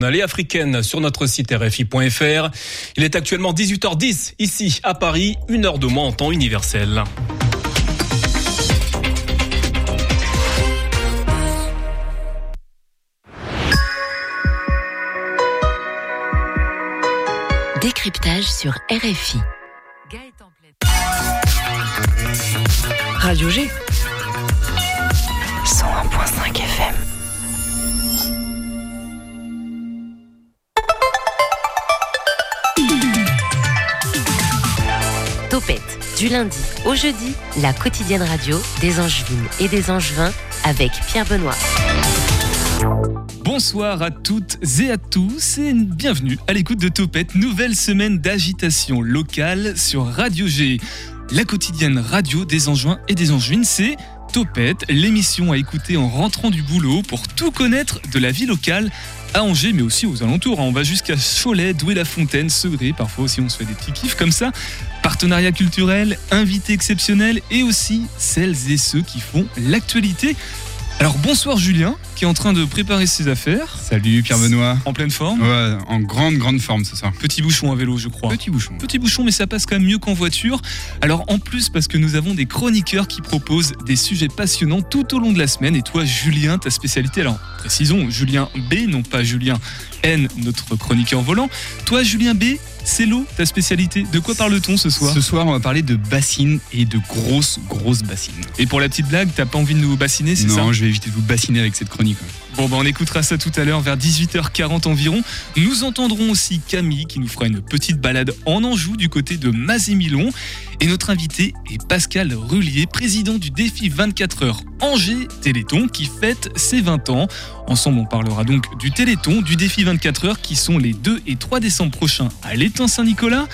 Allée africaine sur notre site rfi.fr. Il est actuellement 18h10 ici à Paris, une heure de moins en temps universel. Décryptage sur RFI. Radio G. 101.5 FM. Du lundi au jeudi, la quotidienne radio des Angevines et des Angevins avec Pierre Benoît. Bonsoir à toutes et à tous et bienvenue à l'écoute de Topette, nouvelle semaine d'agitation locale sur Radio G. La quotidienne radio des Angevins et des Angevines, c'est Topette, l'émission à écouter en rentrant du boulot pour tout connaître de la vie locale à Angers, mais aussi aux alentours. On va jusqu'à Cholet, Douai-la-Fontaine, Segré, parfois aussi on se fait des petits kiffs comme ça. Partenariat culturel, invités exceptionnels et aussi celles et ceux qui font l'actualité. Alors bonsoir Julien, qui est en train de préparer ses affaires. Salut Pierre Benoît. En pleine forme. Ouais, en grande grande forme ce soir. Petit bouchon à vélo, je crois. Petit bouchon. Petit bouchon, mais ça passe quand même mieux qu'en voiture. Alors en plus, parce que nous avons des chroniqueurs qui proposent des sujets passionnants tout au long de la semaine. Et toi, Julien, ta spécialité, alors précisons, Julien B, non pas Julien N, notre chroniqueur volant. Toi, Julien B, c'est l'eau, ta spécialité. De quoi parle-t-on ce soir Ce soir, on va parler de bassines et de grosses, grosses bassines. Et pour la petite blague, t'as pas envie de nous bassiner, c'est ça Non, je vais éviter de vous bassiner avec cette chronique. Bon, bah on écoutera ça tout à l'heure vers 18h40 environ. Nous entendrons aussi Camille qui nous fera une petite balade en Anjou du côté de Mazémilon. Et notre invité est Pascal Rullier, président du défi 24 heures Angers Téléthon qui fête ses 20 ans. Ensemble, on parlera donc du Téléthon, du défi 24 heures qui sont les 2 et 3 décembre prochains à l'étang Saint-Nicolas.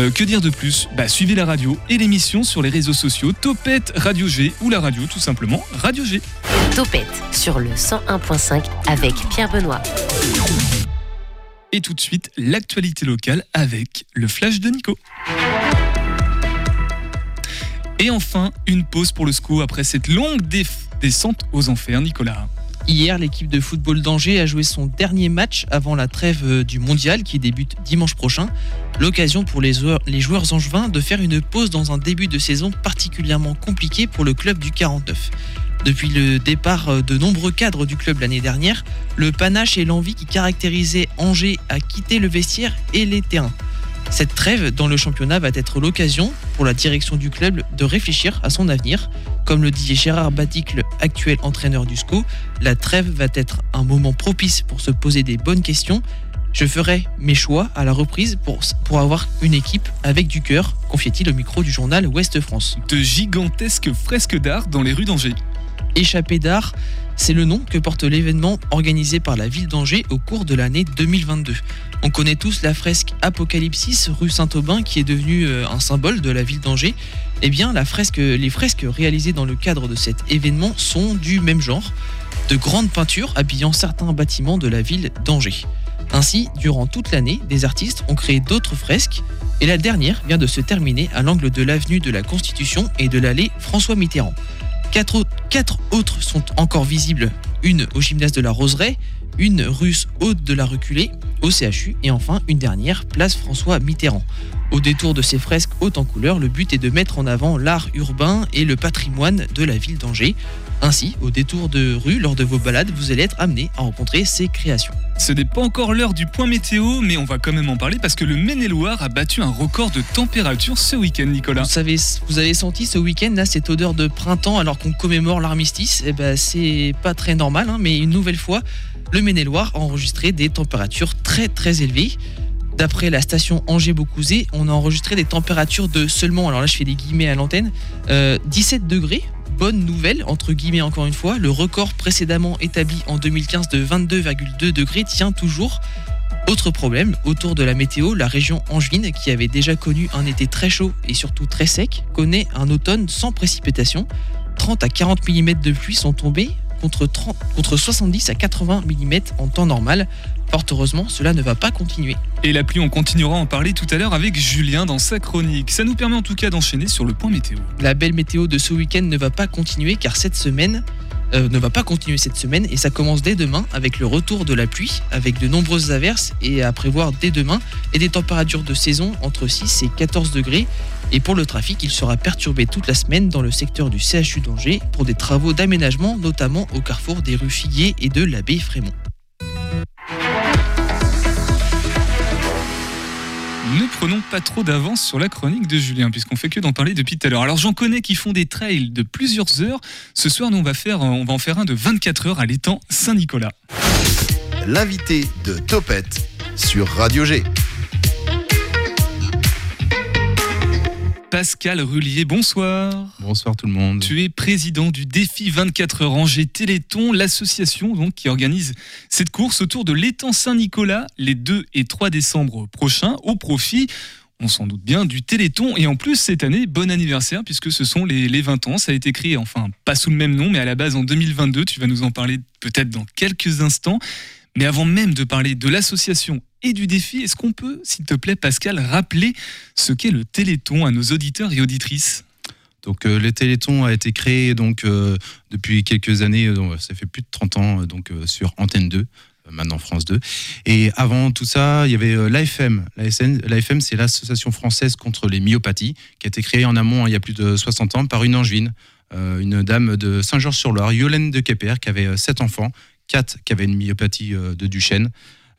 Euh, que dire de plus bah, Suivez la radio et l'émission sur les réseaux sociaux Topette Radio G ou la radio tout simplement Radio G. Topette sur le 101.5 avec Pierre Benoît. Et tout de suite, l'actualité locale avec le flash de Nico. Et enfin, une pause pour le SCO après cette longue descente aux enfers, Nicolas. Hier, l'équipe de football d'Angers a joué son dernier match avant la trêve du mondial qui débute dimanche prochain. L'occasion pour les joueurs, angevins de faire une pause dans un début de saison particulièrement compliqué pour le club du 49. Depuis le départ de nombreux cadres du club l'année dernière, le panache et l'envie qui caractérisaient Angers à quitter le vestiaire et les terrains. Cette trêve dans le championnat va être l'occasion pour la direction du club de réfléchir à son avenir. Comme le dit Gérard Baticle, actuel entraîneur du SCO, la trêve va être un moment propice pour se poser des bonnes questions. Je ferai mes choix à la reprise pour, pour avoir une équipe avec du cœur, confiait-il au micro du journal Ouest France. De gigantesques fresques d'art dans les rues d'Angers. Échappée d'art, c'est le nom que porte l'événement organisé par la ville d'Angers au cours de l'année 2022. On connaît tous la fresque Apocalypsis rue Saint-Aubin qui est devenue un symbole de la ville d'Angers. Eh bien, les fresques réalisées dans le cadre de cet événement sont du même genre, de grandes peintures habillant certains bâtiments de la ville d'Angers. Ainsi, durant toute l'année, des artistes ont créé d'autres fresques et la dernière vient de se terminer à l'angle de l'avenue de la Constitution et de l'allée François Mitterrand. Quatre autres, sont encore visibles, une au gymnase de la Roseraie, une russe haute de la Reculée, au CHU, et enfin une dernière, place François Mitterrand. Au détour de ces fresques hautes en couleur, le but est de mettre en avant l'art urbain et le patrimoine de la ville d'Angers. Ainsi, au détour de rue, lors de vos balades, vous allez être amené à rencontrer ces créations. Ce n'est pas encore l'heure du point météo, mais on va quand même en parler parce que le Maine-et-Loire a battu un record de température ce week-end, Nicolas. Vous, savez, vous avez senti ce week-end là cette odeur de printemps alors qu'on commémore l'armistice? Eh ben, c'est pas très normal, hein, mais une nouvelle fois, le Maine-et-Loire a enregistré des températures très très élevées. D'après la station Angers-Beaucouzé, on a enregistré des températures de seulement, alors là je fais des guillemets à l'antenne, euh, 17 degrés. Bonne nouvelle, entre guillemets encore une fois, le record précédemment établi en 2015 de 22,2 degrés tient toujours. Autre problème, autour de la météo, la région angevine, qui avait déjà connu un été très chaud et surtout très sec, connaît un automne sans précipitation. 30 à 40 mm de pluie sont tombés contre, 30, contre 70 à 80 mm en temps normal. Fort heureusement, cela ne va pas continuer. Et la pluie, on continuera à en parler tout à l'heure avec Julien dans sa chronique. Ça nous permet en tout cas d'enchaîner sur le point météo. La belle météo de ce week-end ne va pas continuer car cette semaine, euh, ne va pas continuer cette semaine et ça commence dès demain avec le retour de la pluie, avec de nombreuses averses et à prévoir dès demain et des températures de saison entre 6 et 14 degrés. Et pour le trafic, il sera perturbé toute la semaine dans le secteur du CHU d'Angers pour des travaux d'aménagement, notamment au carrefour des rues Figuier et de l'abbé Frémont. Ne prenons pas trop d'avance sur la chronique de Julien, puisqu'on fait que d'en parler depuis tout à l'heure. Alors j'en connais qui font des trails de plusieurs heures. Ce soir, nous on va faire, on va en faire un de 24 heures à l'étang Saint-Nicolas. L'invité de Topette sur Radio G. Pascal Rullier, bonsoir. Bonsoir tout le monde. Tu es président du défi 24 heures Angers Téléthon, l'association donc qui organise cette course autour de l'étang Saint-Nicolas les 2 et 3 décembre prochains au profit on s'en doute bien, du Téléthon. Et en plus, cette année, bon anniversaire, puisque ce sont les, les, 20 ans. Ça a été créé, enfin, pas sous le même nom, mais à la base en 2022. Tu vas nous en parler peut-être dans quelques instants. Mais avant même de parler de l'association et du défi, est-ce qu'on peut, s'il te plaît, Pascal, rappeler ce qu'est le Téléthon à nos auditeurs et auditrices? Donc euh, le Téléthon a été créé donc euh, depuis quelques années, euh, ça fait plus de 30 ans donc sur Antenne 2, maintenant France 2. Et avant tout ça, il y avait l'AFM. L'AFM, c'est l'Association française contre les myopathies, qui a été créée en amont hein, il y a plus de 60 ans par une angevine, une dame de Saint-Georges-sur-Loire, Yolène de Kepper, qui avait sept enfants, qui avaient une myopathie de Duchenne.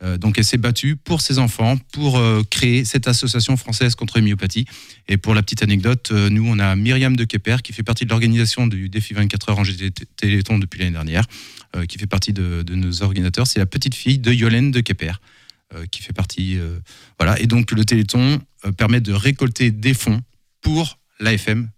Euh, donc elle s'est battue pour ses enfants, pour euh, créer cette association française contre les myopathies. Et pour la petite anecdote, euh, nous, on a Myriam de Kepper, qui fait partie de l'organisation du défi 24 heures en Téléthon depuis l'année dernière, qui fait partie de, nos organisateurs. C'est la petite fille de Yolène de Kepper. qui fait partie. voilà. Et donc, le Téléthon permet de récolter des fonds pour l'AFM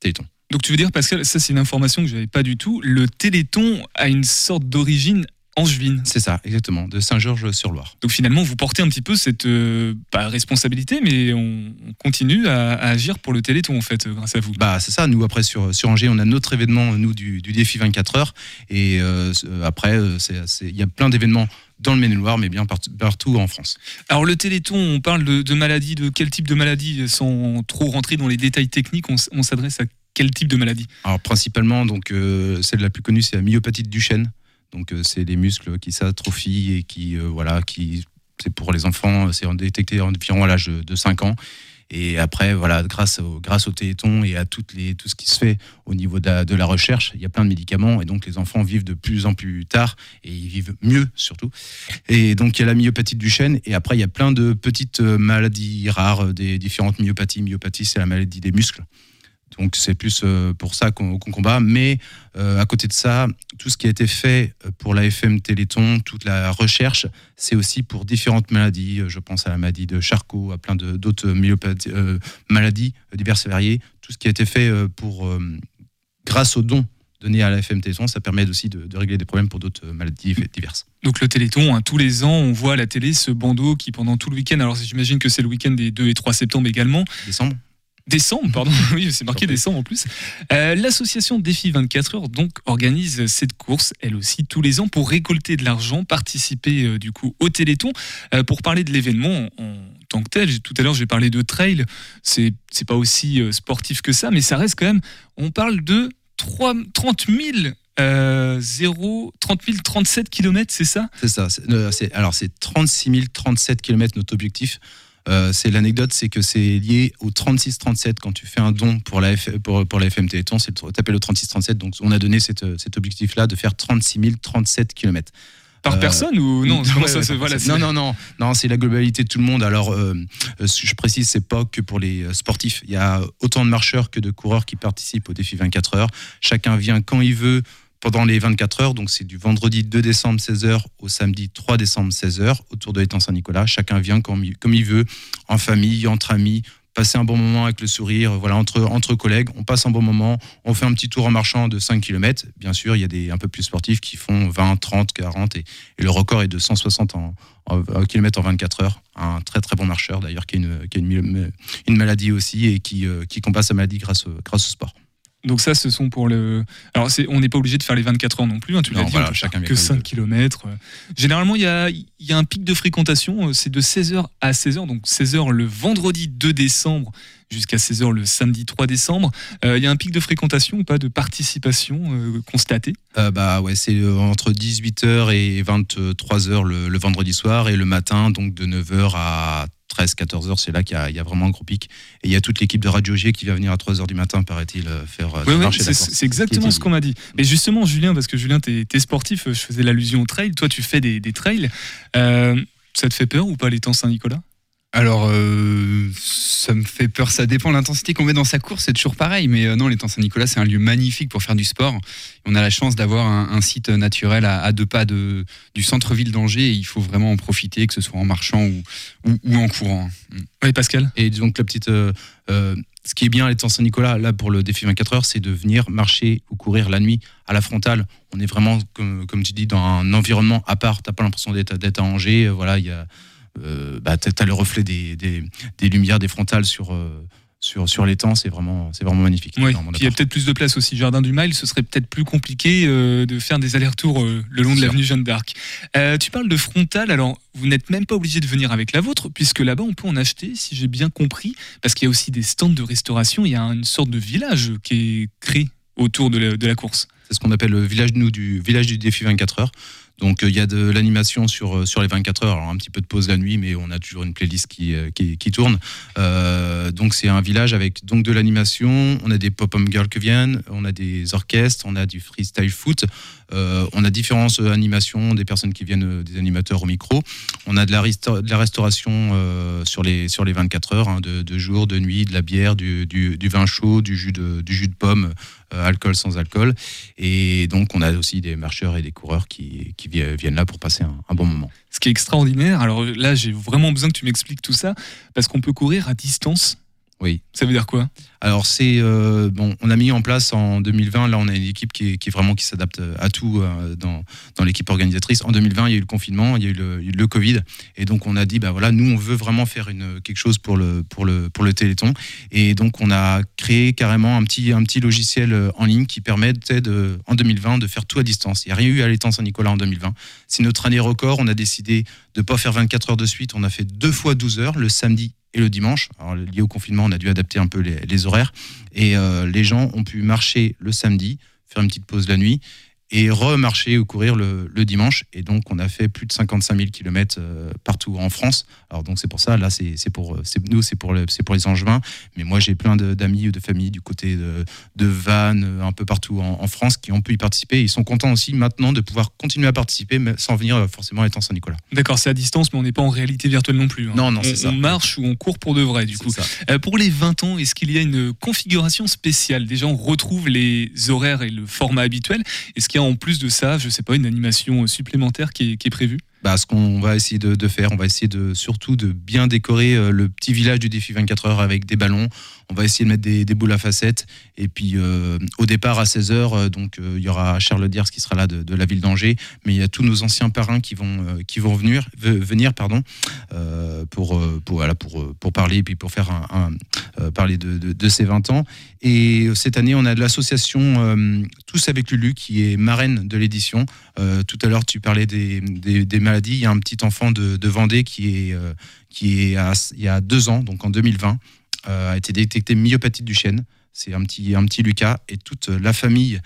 Téléthon. Donc tu veux dire, Pascal, ça c'est une information que je n'avais pas du tout, le Téléthon a une sorte d'origine Angevine. C'est ça, exactement, de Saint-Georges-sur-Loire. Donc finalement, vous portez un petit peu cette euh, responsabilité, mais on, continue à, agir pour le Téléthon en fait, grâce à vous. Bah c'est ça. Nous après sur sur Angers, on a notre événement nous du, défi 24 heures, et euh, après euh, il y a plein d'événements dans le Maine-et-Loire, mais bien partout, en France. Alors le Téléthon, on parle de, maladies, de quel type de maladie Sans trop rentrer dans les détails techniques, on, s'adresse à quel type de maladie Alors principalement, donc celle la plus connue, c'est la myopathie de Duchenne. Donc euh, c'est les muscles qui s'atrophient et qui euh, voilà qui c'est pour les enfants, c'est détecté environ à l'âge de 5 ans. Et après, voilà, grâce au, grâce au téléthon et à tout ce qui se fait au niveau de la, recherche, il y a plein de médicaments et donc les enfants vivent de plus en plus tard et ils vivent mieux surtout. Et donc il y a la myopathie du chêne et après il y a plein de petites euh, maladies rares, des différentes myopathies. Myopathie, c'est la maladie des muscles. Donc c'est plus euh, pour ça qu'on combat. Mais euh, à côté de ça, tout ce qui a été fait euh, pour l'AFM Téléthon, toute la recherche, c'est aussi pour différentes maladies. Je pense à la maladie de Charcot, à plein d'autres maladies diverses et variées. Tout ce qui a été fait pour, grâce aux dons donnés à l'AFM Téléthon, ça permet aussi de, régler des problèmes pour d'autres maladies diverses. Donc le Téléthon, hein, tous les ans, on voit à la télé ce bandeau qui pendant tout le week-end, alors j'imagine que c'est le week-end des 2 et 3 septembre également. Décembre Décembre, pardon, oui, c'est marqué décembre en plus. Euh, l'association Défi 24 heures donc organise cette course, elle aussi tous les ans, pour récolter de l'argent, participer euh, du coup au Téléthon. Euh, pour parler de l'événement en, tant que tel, tout à l'heure j'ai parlé de trail, c'est pas aussi sportif que ça, mais ça reste quand même. On parle de 3, 30 000 0, 30 037 km, c'est ça? C'est ça. alors, c'est 36 037 km notre objectif. Euh, c'est l'anecdote, c'est que c'est lié au 36-37 quand tu fais un don pour la, pour, pour la FM Téléthon, c'est taper le 36-37. Donc on a donné cet objectif-là de faire 36 037 km. Par euh, personne ou non Non, non, non, non, c'est la globalité de tout le monde. Alors, euh, je précise, c'est pas que pour les sportifs. Il y a autant de marcheurs que de coureurs qui participent au défi 24 heures. Chacun vient quand il veut pendant les 24 heures. Donc, c'est du vendredi 2 décembre 16h au samedi 3 décembre 16h autour de l'étang Saint-Nicolas. Chacun vient comme, il veut, en famille, entre amis, passer un bon moment avec le sourire, voilà, entre, entre collègues, on passe un bon moment, on fait un petit tour en marchant de 5 km. Bien sûr, il y a des un peu plus sportifs qui font 20, 30, 40 et, le record est de 160 en, km en 24 heures. Un très très bon marcheur d'ailleurs qui a, une, a une, maladie aussi et qui, euh, qui combat sa maladie grâce au sport. Donc ça, ce sont pour le. Alors c'est- on n'est pas obligé de faire les 24 heures non plus. hein, tu l'as Non, dit, voilà, on peut chacun faire met que comme il 5 veut. km. Généralement, il y a, y a un pic de fréquentation. euh, C'est de 16h à 16h. Donc 16h le vendredi 2 décembre jusqu'à 16h le samedi 3 décembre. Euh, il y a un pic de fréquentation ou pas de participation euh, constatée? Euh, bah ouais, c'est euh, entre 18h et 23h le, le vendredi soir et le matin, donc de 9h à 13-14h, c'est là qu'il y, y a vraiment un gros pic. Et il y a toute l'équipe de Radio G qui va venir à 3h du matin, paraît-il, euh, faire euh, Ouais, c'est exactement ce qu'on m'a dit. Mais justement, Julien, parce que Julien, t'es es sportif, je faisais l'allusion au trail. Toi, tu fais des, des trails. Euh, ça te fait peur ou pas les temps Saint-Nicolas? Alors, euh, ça me fait peur. Ça dépend de l'intensité qu'on met dans sa course. C'est toujours pareil. Mais euh, non, les temps Saint-Nicolas, c'est un lieu magnifique pour faire du sport. On a la chance d'avoir un, un site naturel à, à deux pas de, du centre-ville d'Angers. Et il faut vraiment en profiter, que ce soit en marchant ou, ou, ou en courant. Oui, Pascal. Et donc, la petite. euh, euh, ce qui est bien à l'étang Saint-Nicolas, là, pour le défi 24 heures, c'est de venir marcher ou courir la nuit à la frontale. On est vraiment, comme, comme tu dis, dans un environnement à part. T'as pas l'impression d'être à Angers. Voilà, il y a. Euh, bah, t'as t'as le reflet des, des, des lumières des frontales sur, euh, sur, sur l'étang. C'est vraiment, c'est vraiment magnifique. Oui, il y a peut-être plus de place aussi. Jardin du Mail, ce serait peut-être plus compliqué euh, de faire des allers-retours euh, le long de l'avenue Jeanne d'Arc. Euh, tu parles de frontal, alors vous n'êtes même pas obligé de venir avec la vôtre, puisque là-bas on peut en acheter, si j'ai bien compris, parce qu'il y a aussi des stands de restauration, il y a une sorte de village qui est créé autour de la, de la course. C'est ce qu'on appelle le village, nous, du village du défi 24 heures. Donc euh, il y a de l'animation sur, euh, sur les 24 heures, alors un petit peu de pause la nuit, mais on a toujours une playlist qui, euh, tourne. Donc c'est un village avec donc de l'animation, on a des pop-up girls qui viennent, on a des orchestres, on a du freestyle foot, on a différentes euh, animations, des personnes qui viennent, euh, des animateurs au micro, on a de la, resta- de la restauration euh, sur, les, sur les 24 heures, hein, de, de jour, de nuit, de la bière, du, du, vin chaud, du jus de, du jus de pomme, euh, alcool sans alcool. Et donc, on a aussi des marcheurs et des coureurs qui, qui vi- viennent là pour passer un bon moment. Ce qui est extraordinaire, alors là j'ai vraiment besoin que tu m'expliques tout ça, parce qu'on peut courir à distance. Oui. Ça veut dire quoi? Alors, c'est euh, bon, on a mis en place en 2020. Là, on a une équipe qui est, vraiment qui s'adapte à tout euh, dans, dans l'équipe organisatrice. En 2020, il y a eu le confinement, il y a eu le, Covid, et donc on a dit, bah voilà, nous, on veut vraiment faire une quelque chose pour le pour le pour le Téléthon, et donc on a créé carrément un petit un petit logiciel euh, en ligne qui permet tu sais, de en 2020 de faire tout à distance. Il n'y a rien eu à l'étang Saint-Nicolas en 2020. C'est notre année record. On a décidé de pas faire 24 heures de suite. On a fait deux fois 12 heures le samedi et le dimanche. Lié au confinement, on a dû adapter un peu les, les horaires. Et euh, les gens ont pu marcher le samedi, faire une petite pause la nuit et remarcher ou courir le, le dimanche. Et donc, on a fait plus de 55 000 km partout en France. Alors, donc, c'est pour ça, là, c'est pour, c'est- nous, c'est pour, le- pour les Angevins. Mais moi, j'ai plein d'amis ou de familles du côté de, de Vannes, euh, un peu partout en, en France, qui ont pu y participer. Ils sont contents aussi maintenant de pouvoir continuer à participer, mais sans venir euh, forcément à l'étang Saint-Nicolas. D'accord, c'est à distance, mais on n'est pas en réalité virtuelle non plus. hein. Non, non, On- c'est ça. On marche ou on court pour de vrai, du coup. ça. Euh, pour les 20 ans, est-ce qu'il y a une configuration spéciale? Déjà, on retrouve les horaires et le format habituel. Est-ce qu'il y a en plus de ça, je sais pas, une animation supplémentaire qui est, qui est prévue? Bah, ce qu'on va essayer de, faire, on va essayer de surtout de bien décorer euh, le petit village du défi 24 heures avec des ballons. On va essayer de mettre des, boules à facettes. Et puis euh, au départ à 16h, donc euh, il y aura Charles Diers qui sera là de, la ville d'Angers, mais il y a tous nos anciens parrains qui vont qui venir ve- venir pardon pour parler et puis pour faire un, parler de, de, de ces 20 ans. Et cette année, on a de l'association Tous avec Lulu qui est marraine de l'édition. Euh, tout à l'heure, tu parlais des, maladies. Il y a un petit enfant de, Vendée qui est, euh, qui est à- il y a deux ans, donc en 2020, euh, a été détecté myopathique du chêne. C'est un petit, un petit Lucas et toute la famille,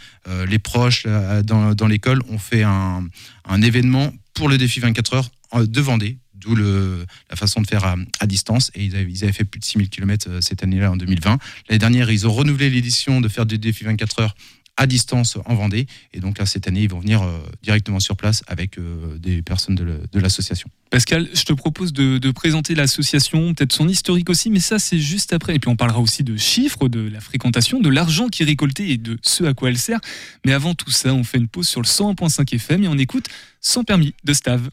les proches dans, dans l'école ont fait un, un événement pour le défi 24 heures de Vendée, d'où la façon de faire à, à distance. Et ils avaient, ils avaient fait plus de 6000 km cette année-là en 2020. L'année dernière, ils ont renouvelé l'édition de faire du défi 24 heures à distance en Vendée. Et donc là, cette année, ils vont venir euh, directement sur place avec euh, des personnes de l'association. Pascal, je te propose de, de présenter l'association, peut-être son historique aussi, mais ça c'est juste après. Et puis on parlera aussi de chiffres, de la fréquentation, de l'argent qui est récolté et de ce à quoi elle sert. Mais avant tout ça, on fait une pause sur le 101.5 FM et on écoute Sans permis de Stave.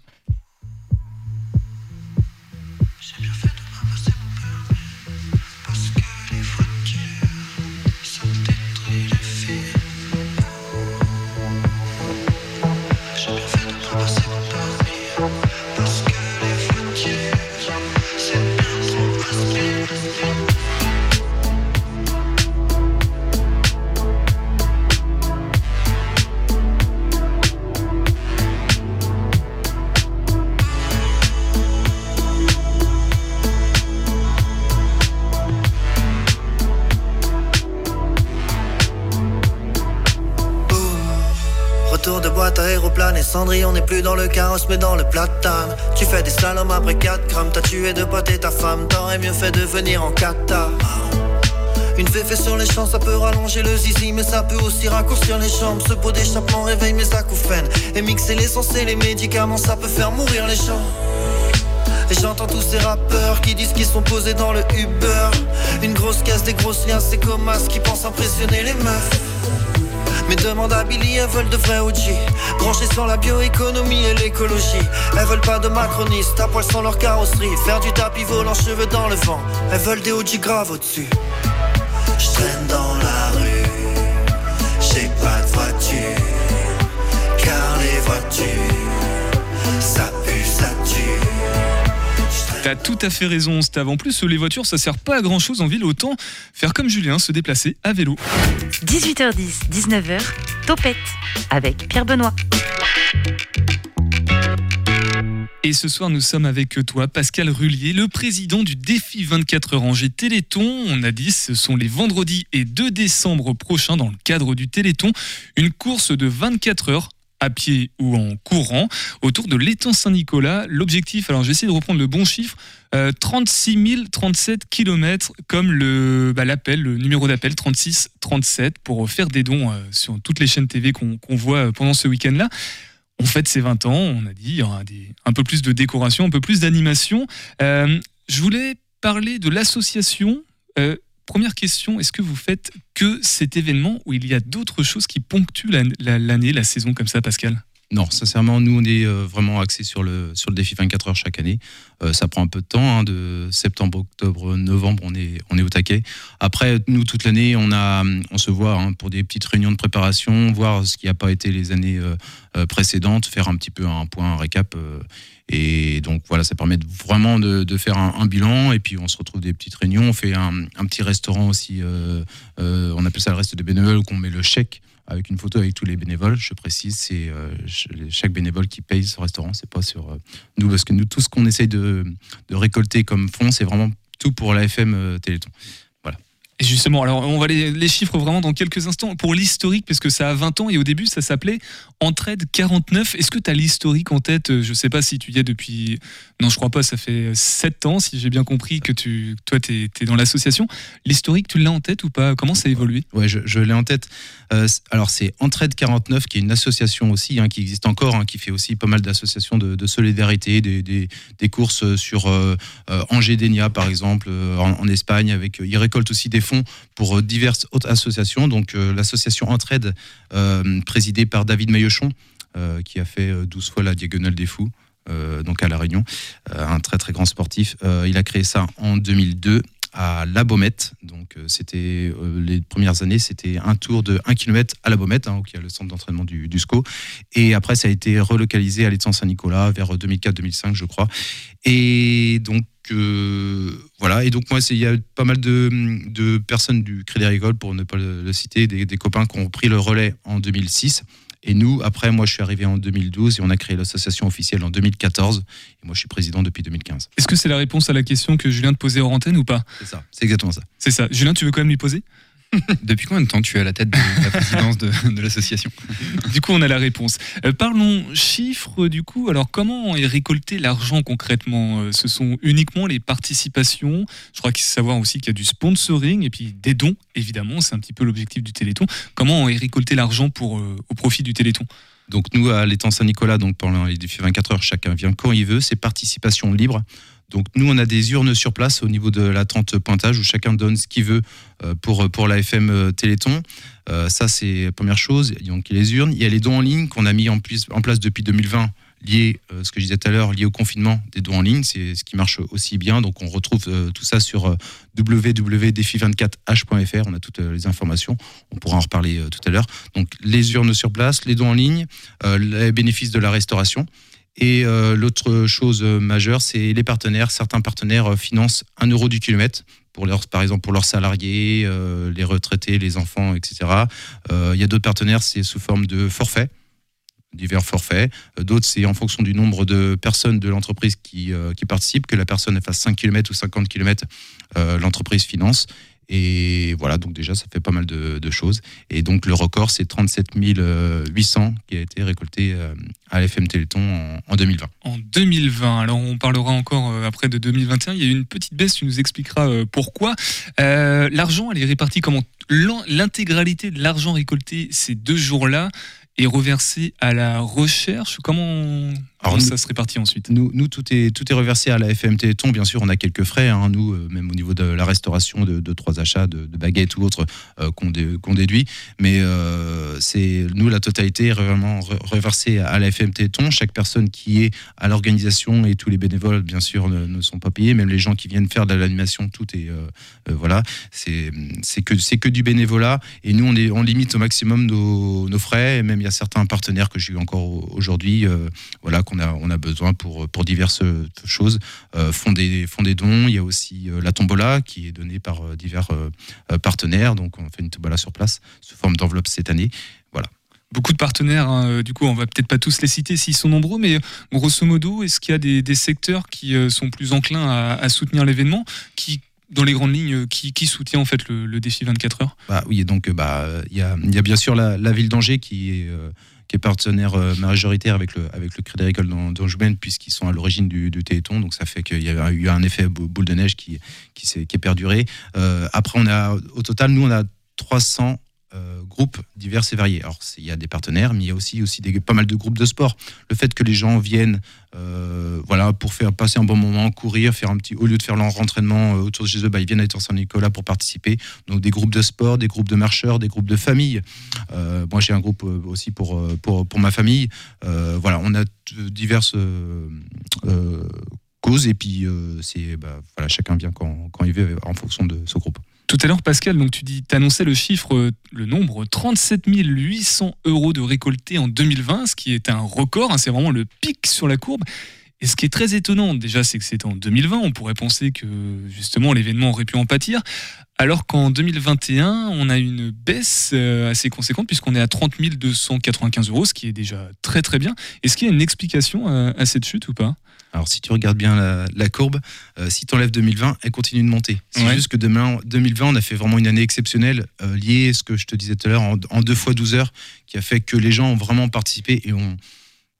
Cendrillon n'est plus dans le carrosse mais dans le platane. Tu fais des slaloms après 4 grammes, t'as tué deux potes et ta femme. T'aurais mieux fait de venir en kata. Une féfé sur les champs, ça peut rallonger le zizi, mais ça peut aussi raccourcir les jambes. Ce pot d'échappement réveille mes acouphènes. Et mixer l'essence et les médicaments, ça peut faire mourir les gens. Et j'entends tous ces rappeurs qui disent qu'ils sont posés dans le Uber. Une grosse caisse, des grosses liens, c'est comme qui pensent impressionner les meufs. Mais demande à Billy, elles veulent de vrais OG Branchées sur la bioéconomie et l'écologie. Elles veulent pas de macronistes, à poil sans leur carrosserie. Faire du tapis volant, cheveux dans le vent. Elles veulent des OG graves au-dessus. Je dans Tout à fait raison, Stav. En plus, les voitures, ça sert pas à grand chose en ville. Autant faire comme Julien, se déplacer à vélo. 18h10, 19h, Topette avec Pierre Benoît. Et ce soir, nous sommes avec toi, Pascal Rullier, le président du défi 24 heures Angers Téléthon. On a dit, ce sont les vendredis et 2 décembre prochains, dans le cadre du Téléthon, une course de 24 heures à pied ou en courant autour de l'étang Saint-Nicolas. L'objectif, alors j'essaie de reprendre le bon chiffre, euh, 36 037 km comme le bah, l'appel, le numéro d'appel 36 37 pour faire des dons euh, sur toutes les chaînes TV qu'on qu'on voit pendant ce week-end-là. On fête ses 20 ans, on a dit, il y aura un peu plus de décoration, un peu plus d'animation. Euh, je voulais parler de l'association. Première question, est-ce que vous faites que cet événement ou il y a d'autres choses qui ponctuent la- la- l'année, la, saison comme ça, Pascal? Non, sincèrement, nous, on est euh, vraiment axé sur le, sur le défi 24 heures chaque année. Euh, ça prend un peu de temps, hein, de septembre, octobre, novembre, on est, on est au taquet. Après, nous, toute l'année, on, on se voit hein, pour des petites réunions de préparation, voir ce qui n'a pas été les années euh, précédentes, faire un petit peu un point, un récap. et donc, voilà, ça permet de- vraiment de, de faire un, bilan. Et puis, on se retrouve des petites réunions. On fait un, petit restaurant aussi. on appelle ça le reste des bénévoles, qu'on met le chèque avec une photo avec tous les bénévoles. Je précise, c'est euh, ch- chaque bénévole qui paye ce restaurant. C'est pas sur euh, nous, parce que nous, tout ce qu'on essaye de, récolter comme fonds, c'est vraiment tout pour la FM euh, Téléthon. Justement, alors on va les, les chiffres vraiment dans quelques instants. Pour l'historique, parce que ça a 20 ans et au début ça s'appelait Entraide 49. Est-ce que tu as l'historique en tête? Je sais pas si tu y es depuis. Non, je crois pas, ça fait 7 ans, si j'ai bien compris que tu, toi tu es, dans l'association. L'historique, tu l'as en tête ou pas? Comment ça a évolué Ouais, je, je l'ai en tête. Euh, alors, c'est Entraide 49, qui est une association aussi, hein, qui existe encore, hein, qui fait aussi pas mal d'associations de, solidarité, des, des, des courses sur euh, euh, Angers Denia, par exemple, euh, en, en Espagne. Avec, ils récoltent aussi des fonds pour euh, diverses autres associations. Donc, euh, l'association Entraide, euh, présidée par David Maillochon, qui a fait euh, 12 fois la Diagonale des Fous. donc à La Réunion, un très très grand sportif. Il a créé ça en 2002 à La Baumette. Donc, c'était les premières années, c'était un tour de 1 km à La Baumette, hein, y a le centre d'entraînement du, du SCO. Et après, ça a été relocalisé à l'étang Saint-Nicolas vers 2004-2005, je crois. Et donc, euh, voilà. Et donc, moi, c'est- il y a pas mal de, de personnes du Crédit Agricole, pour ne pas le, le citer, des, des copains qui ont pris le relais en 2006. Et nous, après, moi, je suis arrivé en 2012 et on a créé l'association officielle en 2014. Et moi, je suis président depuis 2015. Est-ce que c'est la réponse à la question que Julien te posait hors antenne ou pas? C'est ça, c'est exactement ça. C'est ça. Julien, tu veux quand même lui poser? Depuis combien de temps tu es à la tête de la présidence de, de l'association Du coup, on a la réponse. Euh, parlons chiffres, du coup. Alors, comment est récolté l'argent concrètement? Euh, Ce sont uniquement les participations. Je crois qu'il faut savoir aussi qu'il y a du sponsoring et puis des dons, évidemment. C'est un petit peu l'objectif du Téléthon. Comment est récolté l'argent pour euh, au profit du Téléthon? Donc nous, à l'étang Saint-Nicolas, donc pendant les défis 24 heures, chacun vient quand il veut, c'est participation libre. Donc nous, on a des urnes sur place au niveau de la tente pointage où chacun donne ce qu'il veut euh, pour, pour la FM euh, Téléthon. Euh, ça, c'est la première chose. Donc il y a les urnes. Il y a les dons en ligne qu'on a mis en, place depuis 2020 liés, ce que je disais tout à l'heure, lié au confinement des dons en ligne. C'est ce qui marche aussi bien. Donc on retrouve tout ça sur euh, www.défi24h.fr. On a toutes les informations. On pourra en reparler tout à l'heure. Donc les urnes sur place, les dons en ligne, les bénéfices de la restauration. Et euh, l'autre chose euh, majeure, c'est les partenaires. Certains partenaires euh, financent 1 euro du kilomètre. Pour leurs, par exemple pour leurs salariés, les retraités, les enfants, etc. Il y a d'autres partenaires, c'est sous forme de forfait, divers forfaits. D'autres, c'est en fonction du nombre de personnes de l'entreprise qui, qui participent, que la personne fasse 5 km ou 50 km, l'entreprise finance. Et voilà, donc déjà, ça fait pas mal de, choses. Et donc, le record, c'est 37 800 qui a été récolté euh, à l'FM Téléthon en, en 2020. En 2020, alors on parlera encore euh, après de 2021, il y a eu une petite baisse, tu nous expliqueras euh, pourquoi. Euh, l'argent, elle est répartie comment? L'intégralité de l'argent récolté ces deux jours-là est reversée à la recherche? Comment, comment nous- ça se répartit ensuite Nous, nous tout, est, tout est reversé à la FM Téléthon. Bien sûr, on a quelques frais, hein, nous, euh, même au niveau de la restauration de, de trois achats, de, de baguettes ou autres euh, qu'on dé- qu'on déduit. Mais euh, c'est nous, la totalité est vraiment re- reversée à la FM Téléthon. Chaque personne qui est à l'organisation et tous les bénévoles, bien sûr, ne, ne sont pas payés. Même les gens qui viennent faire de l'animation, tout est. voilà. C'est c'est que, c'est que du bénévolat. Et nous, on, est, on limite au maximum nos, nos frais. Et même, il y a certains partenaires que j'ai eu encore au- aujourd'hui. voilà qu'on a on a besoin pour pour diverses choses. Euh, font des font des dons. Il y a aussi euh, la tombola qui est donnée par euh, divers euh, partenaires. Donc on fait une tombola sur place sous forme d'enveloppe cette année. Beaucoup de partenaires, hein, du coup, on va peut-être pas tous les citer s'ils sont nombreux, mais grosso modo, est-ce qu'il y a des, des secteurs qui sont plus enclins à, à soutenir l'événement qui, dans les grandes lignes, qui, qui soutient en fait le, le défi 24 heures? Bah oui et donc bah il y a y a bien sûr la, la ville d'Angers qui est qui est partenaire euh, majoritaire avec le, avec le Crédit Agricole d'An- d'Anjoumen, puisqu'ils sont à l'origine du, du Téléthon. Donc, ça fait qu'il y a eu un effet bou- boule de neige qui, qui, s'est- qui est perduré. Euh, après, on a, au total, nous, on a 300 euh, groupes divers et variés. Alors, il y a des partenaires, mais il y a aussi, aussi pas mal de groupes de sport. Le fait que les gens viennent euh, voilà, pour faire passer un bon moment, courir, faire un petit, au lieu de faire leur entraînement euh, autour de chez eux, bah, ils viennent à l'étang Saint-Nicolas pour participer. Donc, des groupes de sport, des groupes de marcheurs, des groupes de famille. Euh, moi, j'ai un groupe aussi pour, pour, pour ma famille. Voilà, on a diverses causes et puis c'est bah, voilà, chacun vient quand, quand il veut en fonction de ce groupe. Tout à l'heure, Pascal, donc tu dis, le chiffre, euh, le nombre, 37 800 euros de récoltés en 2020, ce qui est un record, hein, c'est vraiment le pic sur la courbe. Et ce qui est très étonnant, déjà, c'est que c'était en 2020, on pourrait penser que justement l'événement aurait pu en pâtir, alors qu'en 2021, on a une baisse euh, assez conséquente, puisqu'on est à 30 295 euros, ce qui est déjà très très bien. Est-ce qu'il y a une explication à, à cette chute ou pas? Alors, si tu regardes bien la, la courbe, euh, si tu enlèves 2020, elle continue de monter. C'est Ouais. juste que demain, 2020, on a fait vraiment une année exceptionnelle, euh, liée à ce que je te disais tout à l'heure, en, en deux fois 12 heures, qui a fait que les gens ont vraiment participé et on.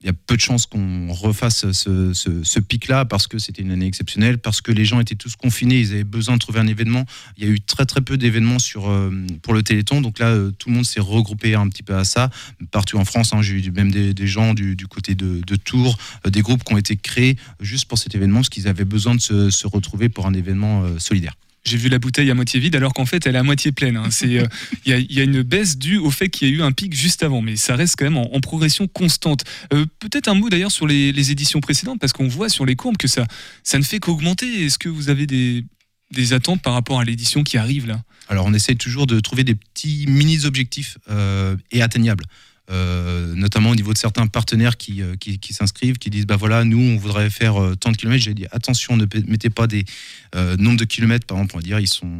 Il y a peu de chances qu'on refasse ce, pic-là parce que c'était une année exceptionnelle, parce que les gens étaient tous confinés, ils avaient besoin de trouver un événement. Il y a eu très très peu d'événements sur euh, pour le Téléthon, donc là euh, tout le monde s'est regroupé un petit peu à ça. Partout en France, hein, j'ai eu même des, gens du, côté de, Tours, euh, des groupes qui ont été créés juste pour cet événement, parce qu'ils avaient besoin de se, retrouver pour un événement solidaire. J'ai vu la bouteille à moitié vide alors qu'en fait elle est à moitié pleine. hein. Euh, Il y, a, une baisse due au fait qu'il y a eu un pic juste avant, mais ça reste quand même en, progression constante. Euh, Peut-être un mot d'ailleurs sur les, éditions précédentes, parce qu'on voit sur les courbes que ça, ça ne fait qu'augmenter. Est-ce que vous avez des, des attentes par rapport à l'édition qui arrive là? Alors on essaye toujours de trouver des petits mini-objectifs euh, et atteignables. Euh, notamment au niveau de certains partenaires qui, euh, qui, qui s'inscrivent, qui disent bah voilà, nous on voudrait faire euh, tant de kilomètres. J'ai dit attention, ne mettez pas des nombres de kilomètres. Par exemple, on va dire ils sont,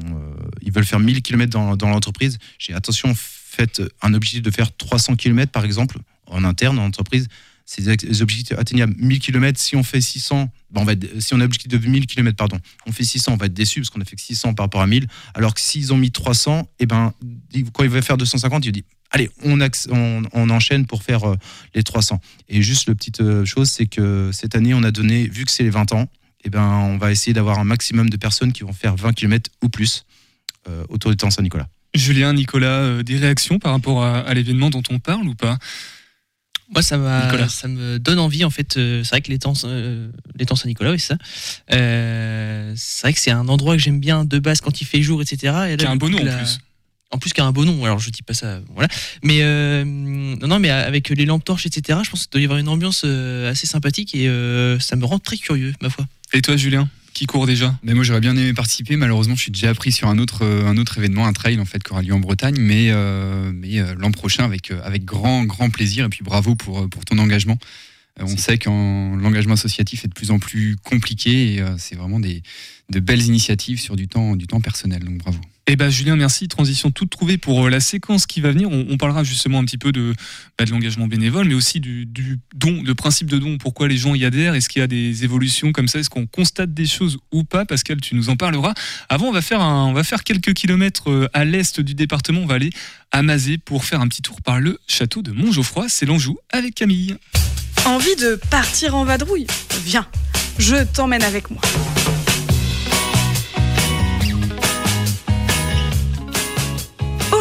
ils veulent faire 1000 kilomètres dans, dans l'entreprise. J'ai dit, attention, faites un objectif de faire 300 kilomètres par exemple en interne dans l'entreprise. C'est des objectifs atteignables. 1000 km, si on fait 600, bah, on va être- si on a un objectif de 1000 km, pardon, on fait 600, on va être déçu parce qu'on a fait que 600 par rapport à 1000. Alors que s'ils ont mis 300, et ben, quand il va faire 250, il dit allez, on, acc- on, on enchaîne pour faire euh, les 300. Et juste le petite euh, chose, c'est que cette année, on a donné, vu que c'est les 20 ans, et ben, on va essayer d'avoir un maximum de personnes qui vont faire 20 km ou plus euh, autour du temps Saint-Nicolas. Julien, Nicolas, euh, des réactions par rapport à, à l'événement dont on parle ou pas? Moi, ça, ça me donne envie, en fait. c'est vrai que l'étang, euh, l'étang Saint-Nicolas, oui, c'est ça. Euh, c'est vrai que c'est un endroit que j'aime bien de base quand il fait jour, etc. Et là, Qui a un beau nom en la- plus. En plus, qui a un beau nom. Alors, je dis pas ça. Voilà. Mais euh, non, non, mais avec les lampes torches, etc. Je pense qu'il doit y avoir une ambiance euh, assez sympathique et euh, ça me rend très curieux, ma foi. Et toi, Julien, qui court déjà? Mais moi j'aurais bien aimé participer, malheureusement je suis déjà pris sur un autre, un autre événement, un trail en fait qui aura lieu en Bretagne, mais, euh, mais euh, l'an prochain avec, avec grand grand plaisir et puis bravo pour, pour ton engagement. Euh, on sait que l'engagement associatif est de plus en plus compliqué et euh, c'est vraiment des, de belles initiatives sur du temps, du temps personnel, donc bravo. Eh ben Julien, merci. Transition toute trouvée pour euh, la séquence qui va venir. On, parlera justement un petit peu de, bah, de l'engagement bénévole, mais aussi du, don, le principe de don. Pourquoi les gens y adhèrent Est-ce qu'il y a des évolutions comme ça? Est-ce qu'on constate des choses ou pas? Pascal, tu nous en parleras. Avant, on va faire, va faire quelques kilomètres euh, à l'est du département. On va aller à Mazé pour faire un petit tour par le château de Montgeoffroy. C'est l'Anjou avec Camille. Envie de partir en vadrouille? Viens, je t'emmène avec moi.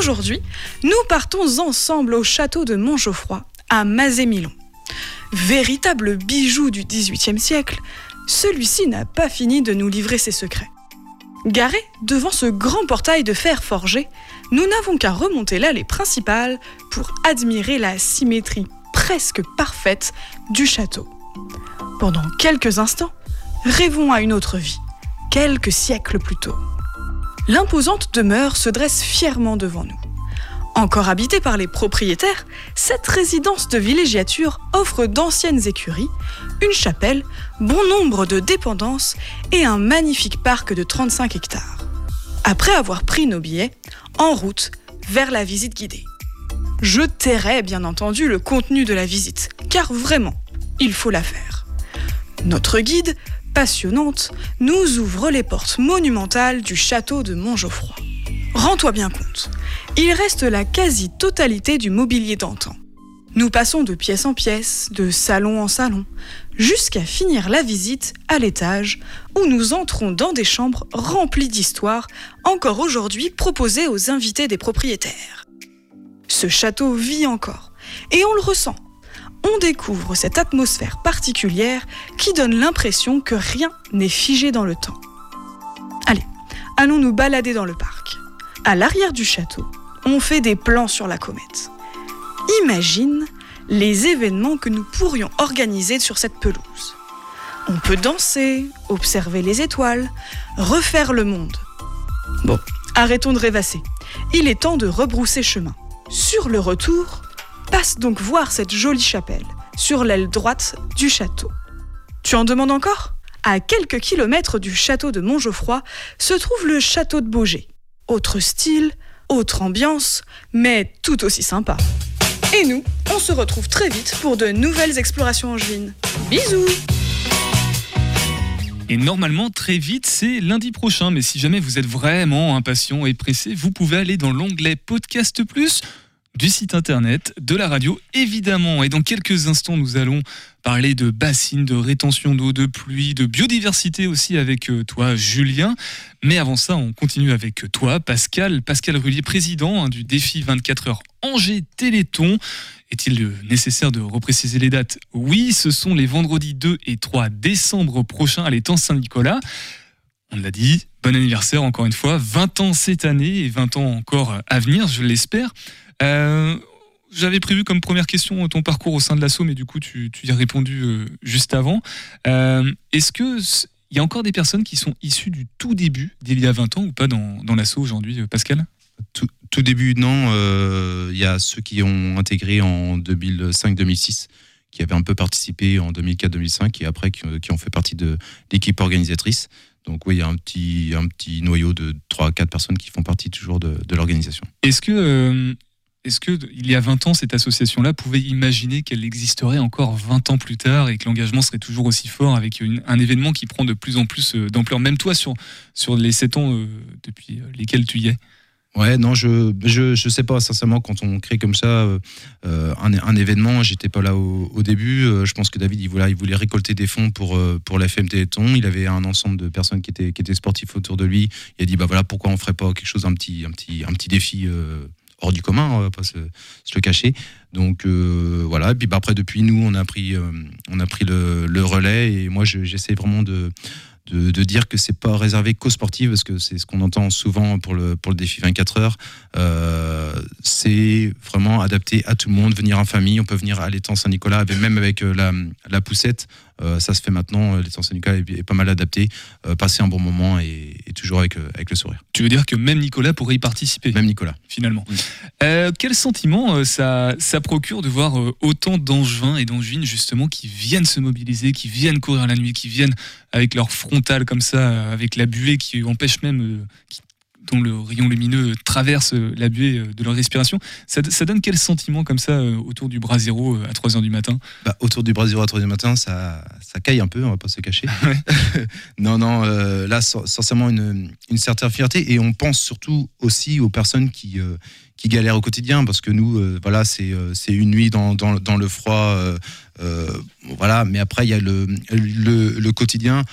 Aujourd'hui, nous partons ensemble au château de Montgeoffroy, à Mazé-Milon. Véritable bijou du XVIIIe siècle, celui-ci n'a pas fini de nous livrer ses secrets. Garé devant ce grand portail de fer forgé, nous n'avons qu'à remonter l'allée principale pour admirer la symétrie presque parfaite du château. Pendant quelques instants, rêvons à une autre vie, quelques siècles plus tôt. L'imposante demeure se dresse fièrement devant nous. Encore habitée par les propriétaires, cette résidence de villégiature offre d'anciennes écuries, une chapelle, bon nombre de dépendances et un magnifique parc de 35 hectares. Après avoir pris nos billets, en route vers la visite guidée. Je tairai bien entendu le contenu de la visite, car vraiment, il faut la faire. Notre guide, passionnante, nous ouvre les portes monumentales du château de Montgeoffroy. Rends-toi bien compte, il reste la quasi-totalité du mobilier d'antan. Nous passons de pièce en pièce, de salon en salon, jusqu'à finir la visite à l'étage où nous entrons dans des chambres remplies d'histoires encore aujourd'hui proposées aux invités des propriétaires. Ce château vit encore et on le ressent. On découvre cette atmosphère particulière qui donne l'impression que rien n'est figé dans le temps. Allez, allons nous balader dans le parc. À l'arrière du château, on fait des plans sur la comète. Imagine les événements que nous pourrions organiser sur cette pelouse. On peut danser, observer les étoiles, refaire le monde. Bon, arrêtons de rêvasser. Il est temps de rebrousser chemin. Sur le retour, passe donc voir cette jolie chapelle, sur l'aile droite du château. Tu en demandes encore? À quelques kilomètres du château de Montgeoffroy se trouve le château de Beaugé. Autre style, autre ambiance, mais tout aussi sympa. Et nous, on se retrouve très vite pour de nouvelles explorations angevines. Bisous Et normalement, très vite, c'est lundi prochain. Mais si jamais vous êtes vraiment impatient et pressé, vous pouvez aller dans l'onglet Podcast Plus du site internet de la radio, évidemment. Et dans quelques instants, nous allons parler de bassines, de rétention d'eau, de pluie, de biodiversité aussi avec euh, toi, Julien. Mais avant ça, on continue avec toi, Pascal. Pascal Rullier, président hein, du défi 24 heures Angers Téléthon. Est-il euh, nécessaire de repréciser les dates? Oui, ce sont les vendredis 2 et 3 décembre prochains à l'étang Saint-Nicolas. On l'a dit, bon anniversaire encore une fois, 20 ans cette année et 20 ans encore à venir, je l'espère. Euh, J'avais prévu comme première question ton parcours au sein de l'assaut, mais du coup tu, tu y as répondu euh, juste avant. Euh, Est-ce que il y a encore des personnes qui sont issues du tout début d'il y a 20 ans ou pas dans, dans l'assaut aujourd'hui, Pascal? Tout, tout, début, non. Euh, Il y a ceux qui ont intégré en 2005-2006, qui avaient un peu participé en 2004-2005 et après qui, qui, ont fait partie de l'équipe organisatrice. Donc oui, il y a un petit, un petit noyau de 3-4 personnes qui font partie toujours de, de l'organisation. Est-ce que, euh, est-ce que il y a 20 ans, cette association-là pouvait imaginer qu'elle existerait encore 20 ans plus tard et que l'engagement serait toujours aussi fort avec un événement qui prend de plus en plus euh, d'ampleur, même toi sur, les 7 ans euh, depuis lesquels tu y es? Ouais, non, je, je, je sais pas, sincèrement, quand on crée comme ça euh, un, événement, j'étais pas là au, début. Euh, je pense que David, il voulait, récolter des fonds pour, euh, pour la FM Téléthon. Il avait un ensemble de personnes qui étaient, qui sportifs autour de lui. Il a dit, bah voilà, pourquoi on ferait pas quelque chose, un petit, défi euh, hors du commun, pas se, le cacher. Donc euh, voilà, et puis bah, après, depuis, nous, on a pris, on a pris le, relais et moi, j'essaie vraiment de dire que c'est pas réservé qu'aux sportifs parce que c'est ce qu'on entend souvent pour le pour le défi 24 heures. Euh, c'est vraiment adapté à tout le monde, venir en famille. On peut venir à l'étang Saint-Nicolas, même avec la poussette. Euh, ça se fait maintenant. L'étang Saint-Nicolas est, est, pas mal adapté. Euh, passer un bon moment et, et toujours avec avec le sourire. Tu veux dire que même Nicolas pourrait y participer? Même Nicolas, finalement. Oui. Euh, quel sentiment ça ça procure de voir autant d'angevins et d'angevines justement qui viennent se mobiliser, qui viennent courir la nuit, qui viennent avec leur frontale comme ça, avec la buée qui empêche même, qui dont le rayon lumineux traverse la buée de leur respiration. Ça, ça donne quel sentiment comme ça autour du bras zéro à 3h du matin? Bah, Autour du bras zéro à 3h du matin, ça, ça caille un peu, on va pas se cacher. non, non, là, sincèrement, une, une certaine fierté. Et on pense surtout aussi aux personnes qui qui galèrent au quotidien parce que nous, euh, voilà, c'est euh, une nuit dans, dans, dans le froid, euh, voilà. Mais après, il y a le, le, le quotidien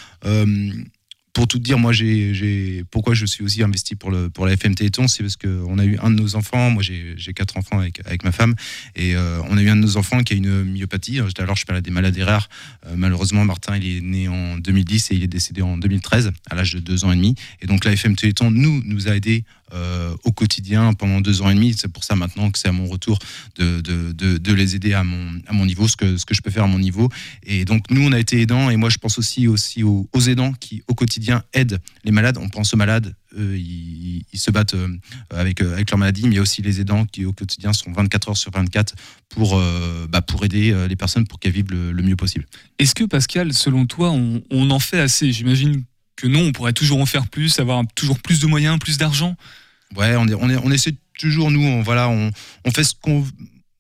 pour tout dire, moi, j'ai, pourquoi je suis aussi investi pour, le, pour la FM Téléthon, c'est parce qu'on a eu un de nos enfants, moi j'ai, quatre enfants avec, avec ma femme, et euh, on a eu un de nos enfants qui a une myopathie. Alors, je parlais des maladies rares. Euh, malheureusement, Martin, il est né en 2010 et il est décédé en 2013, à l'âge de deux ans et demi. Et donc, la FM Téléthon, nous, nous a aidés euh, au quotidien pendant deux ans et demi. C'est pour ça maintenant que c'est à mon retour de, de, de, les aider à mon, à mon niveau, ce que, ce que je peux faire à mon niveau. Et donc, nous, on a été aidants, et moi, je pense aussi, aussi aux, aidants qui, au quotidien, aide les malades. On pense aux malades, ils, se battent euh, avec, euh, avec leur maladie, mais il y a aussi les aidants qui au quotidien sont 24 heures sur 24 pour, bah, pour aider les personnes pour qu'elles vivent le, mieux possible. Est-ce que Pascal, selon toi, on en fait assez? J'imagine que non, on pourrait toujours en faire plus, avoir toujours plus de moyens, plus d'argent. Ouais, on, est, on, est, on essaie toujours, nous, voilà, on, on fait ce qu'on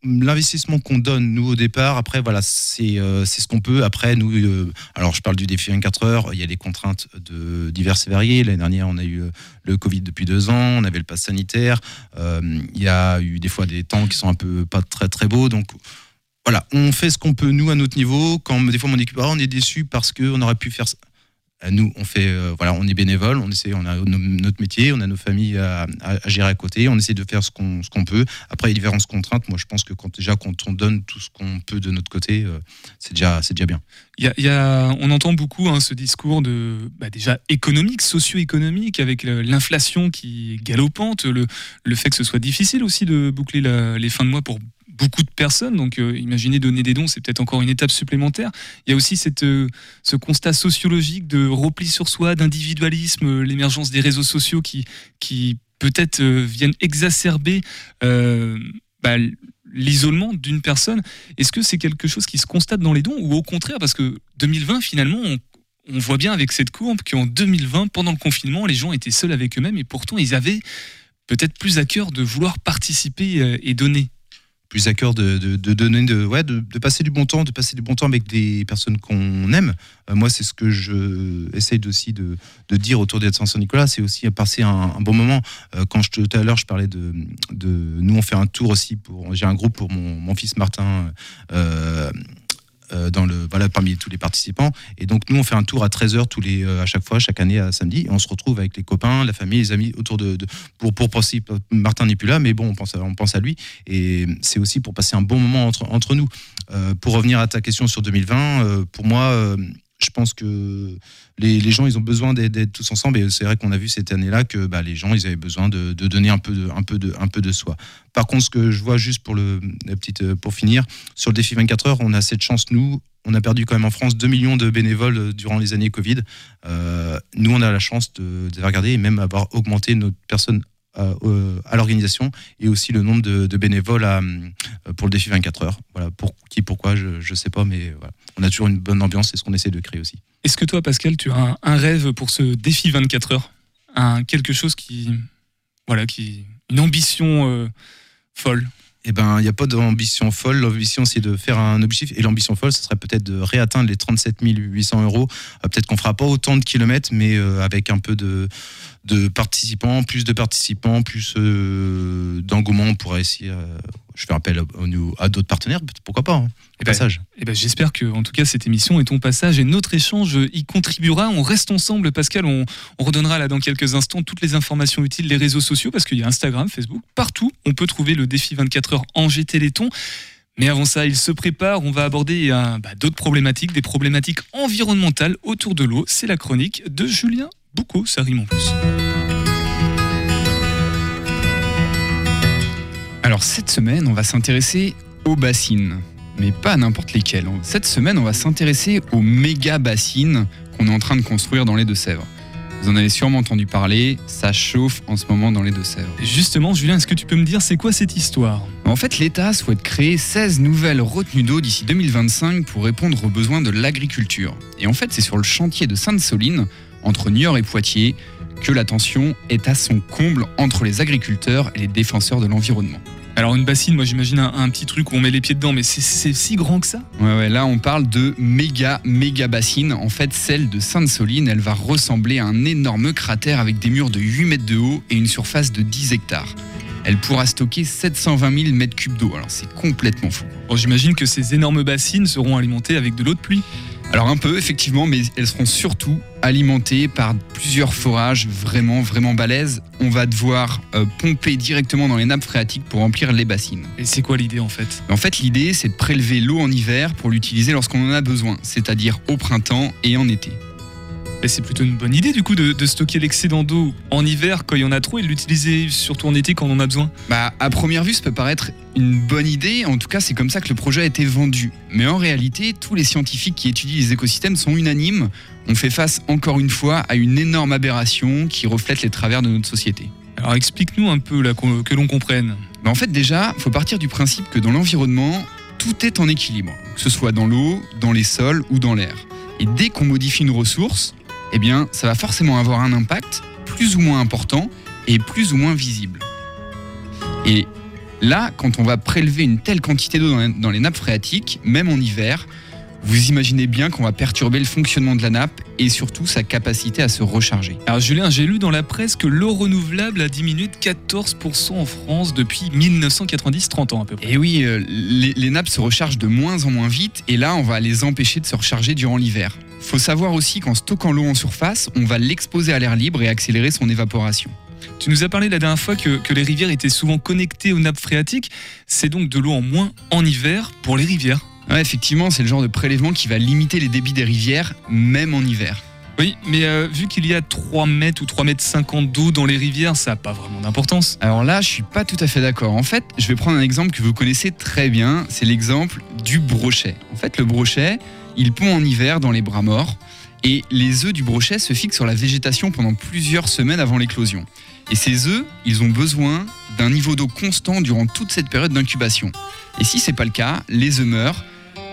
l'investissement qu'on donne nous au départ. Après voilà c'est euh, ce qu'on peut. Après nous euh, alors je parle du défi 24 heures. Il y a des contraintes de diverses et variées. L'année dernière on a eu euh, le Covid depuis deux ans. On avait le pass sanitaire. Il y a eu des fois des temps qui sont un peu pas très très beaux. Donc voilà on fait ce qu'on peut nous à notre niveau. Quand des fois mon équipe ah, on est déçu parce que on aurait pu faire ça. euh, nous, on fait, euh, voilà, on est bénévole, on essaie, on a notre métier, on a nos familles à, gérer à côté, on essaie de faire ce qu'on peut. Après, il y a différentes contraintes. Moi, je pense que quand déjà quand on donne tout ce qu'on peut de notre côté, euh, c'est déjà c'est déjà bien. Y, a, on entend beaucoup hein, ce discours de bah, déjà économique, socio-économique, avec l'inflation qui est galopante, le, le fait que ce soit difficile aussi de boucler les fins de mois pour beaucoup de personnes. Donc, euh, imaginez donner des dons, c'est peut-être encore une étape supplémentaire. Il y a aussi cette, euh, ce constat sociologique de repli sur soi, d'individualisme, euh, l'émergence des réseaux sociaux qui, qui peut-être viennent exacerber bah, l'isolement d'une personne. Est-ce que c'est quelque chose qui se constate dans les dons ou au contraire, parce que 2020, finalement, on, on voit bien avec cette courbe qu'en 2020, pendant le confinement, les gens étaient seuls avec eux-mêmes et pourtant ils avaient peut-être plus à cœur de vouloir participer et donner plus à cœur de, donner, de, ouais, de, passer du bon temps, de passer du bon temps avec des personnes qu'on aime. Euh, moi, c'est ce que je essaye aussi de, dire autour d'être Saint-Nicolas, c'est aussi passer un, bon moment. Euh, quand je, tout à l'heure, je parlais de, de, nous, on fait un tour aussi pour, j'ai un groupe pour mon, mon fils Martin. Euh, dans le, voilà, parmi tous les participants. Et donc, nous, on fait un tour à 13h tous les, euh, à chaque fois, chaque année, à samedi. Et on se retrouve avec les copains, la famille, les amis autour de. pour, pour, pour, Martin n'est plus là, mais bon, on pense à, on pense à lui. Et c'est aussi pour passer un bon moment entre, entre nous. Euh, pour revenir à ta question sur 2020, pour moi, je pense que les, gens, ils ont besoin d'être tous ensemble. Et c'est vrai qu'on a vu cette année-là que bah, les gens, ils avaient besoin de, donner un peu de, soi. Par contre, ce que je vois juste pour, la euh, pour finir, sur le défi 24 heures, on a cette chance, nous, on a perdu quand même en France 2 millions de bénévoles euh, durant les années Covid. Euh, nous, on a la chance de, de regarder et même avoir augmenté notre personne à, l'organisation et aussi le nombre de, bénévoles pour le défi 24 heures. Voilà, pour qui, pourquoi, je ne sais pas, mais on a toujours une bonne ambiance, c'est ce qu'on essaie de créer aussi. Est-ce que toi, Pascal, tu as un, rêve pour ce défi 24 heures? Un, Quelque chose qui. Voilà, qui. Une ambition euh, folle? Eh ben, il n'y a pas d'ambition folle. L'ambition, c'est de faire un objectif. Et l'ambition folle, ce serait peut-être de réatteindre les 37 800 euros. Euh, peut-être qu'on fera pas autant de kilomètres, mais euh, avec un peu de, de participants, plus de participants, plus d'engouement, on pourrait essayer je fais appel à, d'autres partenaires, pourquoi pas, hein, et eh ben, passage. Et eh ben, J'espère que, en tout cas, cette émission et ton passage et notre échange y contribuera. On reste ensemble, Pascal. On, redonnera là dans quelques instants toutes les informations utiles, les réseaux sociaux, parce qu'il y a Instagram, Facebook, partout. On peut trouver le défi 24 heures en Téléthon. Mais avant ça, il se prépare. On va aborder euh, bah, d'autres problématiques, des problématiques environnementales autour de l'eau. C'est la chronique de Julien Boucaud. Ça rime en plus. Alors cette semaine, on va s'intéresser aux bassines, mais pas n'importe lesquelles. Cette semaine, on va s'intéresser aux méga bassines qu'on est en train de construire dans les Deux-Sèvres. Vous en avez sûrement entendu parler, ça chauffe en ce moment dans les Deux-Sèvres. Justement, Julien, est-ce que tu peux me dire c'est quoi cette histoire? En fait, l'État souhaite créer 16 nouvelles retenues d'eau d'ici 2025 pour répondre aux besoins de l'agriculture. Et en fait, c'est sur le chantier de Sainte-Soline, entre Niort et Poitiers, que la tension est à son comble entre les agriculteurs et les défenseurs de l'environnement. Alors une bassine, moi j'imagine un, un petit truc où on met les pieds dedans, mais c'est- c'est si grand que ça? Ouais, ouais, là on parle de méga, méga bassine. En fait, celle de Sainte-Soline, elle va ressembler à un énorme cratère avec des murs de 8 mètres de haut et une surface de 10 hectares. Elle pourra stocker 720 000 mètres cubes d'eau, alors c'est complètement fou. Bon, j'imagine que ces énormes bassines seront alimentées avec de l'eau de pluie. Alors un peu, effectivement, mais elles seront surtout alimentées par plusieurs forages vraiment, vraiment balèzes. On va devoir euh, pomper directement dans les nappes phréatiques pour remplir les bassines. Et c'est quoi l'idée en fait? En fait, l'idée, c'est de prélever l'eau en hiver pour l'utiliser lorsqu'on en a besoin, c'est-à-dire au printemps et en été. C'est plutôt une bonne idée du coup de, de stocker l'excédent d'eau en hiver quand il y en a trop et de l'utiliser surtout en été quand on en a besoin. Bah, à première vue, ça peut paraître une bonne idée. En tout cas, c'est comme ça que le projet a été vendu. Mais en réalité, tous les scientifiques qui étudient les écosystèmes sont unanimes. On fait face encore une fois à une énorme aberration qui reflète les travers de notre société. Alors explique-nous un peu là que l'on comprenne. Bah, en fait, déjà, faut partir du principe que dans l'environnement, tout est en équilibre, que ce soit dans l'eau, dans les sols ou dans l'air. Et dès qu'on modifie une ressource, eh bien, ça va forcément avoir un impact plus ou moins important et plus ou moins visible. Et là, quand on va prélever une telle quantité d'eau dans, les nappes phréatiques, même en hiver, vous imaginez bien qu'on va perturber le fonctionnement de la nappe et surtout sa capacité à se recharger. Alors Julien, j'ai lu dans la presse que l'eau renouvelable a diminué de 14% en France depuis 1990, 30 ans à peu près. Et oui, euh, les, les nappes se rechargent de moins en moins vite et là, on va les empêcher de se recharger durant l'hiver. Faut savoir aussi qu'en stockant l'eau en surface, on va l'exposer à l'air libre et accélérer son évaporation. Tu nous as parlé la dernière fois que, que les rivières étaient souvent connectées aux nappes phréatiques. C'est donc de l'eau en moins en hiver pour les rivières. Ouais, effectivement, c'est le genre de prélèvement qui va limiter les débits des rivières, même en hiver. Oui, mais euh, vu qu'il y a 3 mètres ou 3 mètres 50 d'eau dans les rivières, ça n'a pas vraiment d'importance. Alors là, je suis pas tout à fait d'accord. En fait, je vais prendre un exemple que vous connaissez très bien, c'est l'exemple du brochet. En fait, le brochet, il pond en hiver dans les bras morts et les œufs du brochet se fixent sur la végétation pendant plusieurs semaines avant l'éclosion. Et ces œufs, ils ont besoin d'un niveau d'eau constant durant toute cette période d'incubation. Et si c'est pas le cas, les œufs meurent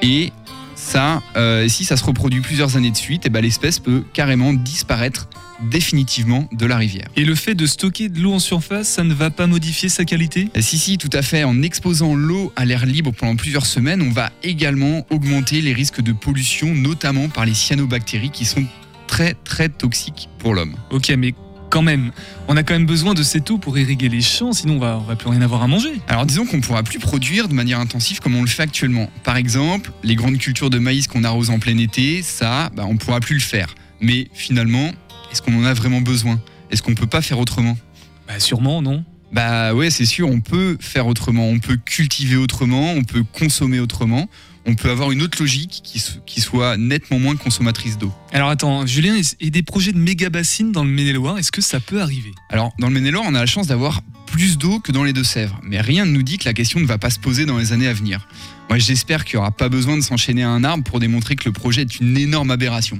et ça, euh, si ça se reproduit plusieurs années de suite, et ben l'espèce peut carrément disparaître définitivement de la rivière. Et le fait de stocker de l'eau en surface, ça ne va pas modifier sa qualité? Euh, Si, si, tout à fait. En exposant l'eau à l'air libre pendant plusieurs semaines, on va également augmenter les risques de pollution, notamment par les cyanobactéries qui sont très très toxiques pour l'homme. Ok, mais quand même, on a quand même besoin de cette eau pour irriguer les champs, sinon on va, on va plus rien avoir à manger. Alors disons qu'on ne pourra plus produire de manière intensive comme on le fait actuellement. Par exemple, les grandes cultures de maïs qu'on arrose en plein été, ça, bah, on ne pourra plus le faire. Mais finalement, est-ce qu'on en a vraiment besoin? Est-ce qu'on peut pas faire autrement? Bah sûrement, non. Bah ouais, c'est sûr, on peut faire autrement, on peut cultiver autrement, on peut consommer autrement, on peut avoir une autre logique qui, soit nettement moins consommatrice d'eau. Alors attends, Julien, et des projets de méga bassines dans le Maine-et-Loire, est-ce que ça peut arriver? Alors, dans le Maine-et-Loire, on a la chance d'avoir plus d'eau que dans les Deux-Sèvres, mais rien ne nous dit que la question ne va pas se poser dans les années à venir. Moi, j'espère qu'il n'y aura pas besoin de s'enchaîner à un arbre pour démontrer que le projet est une énorme aberration.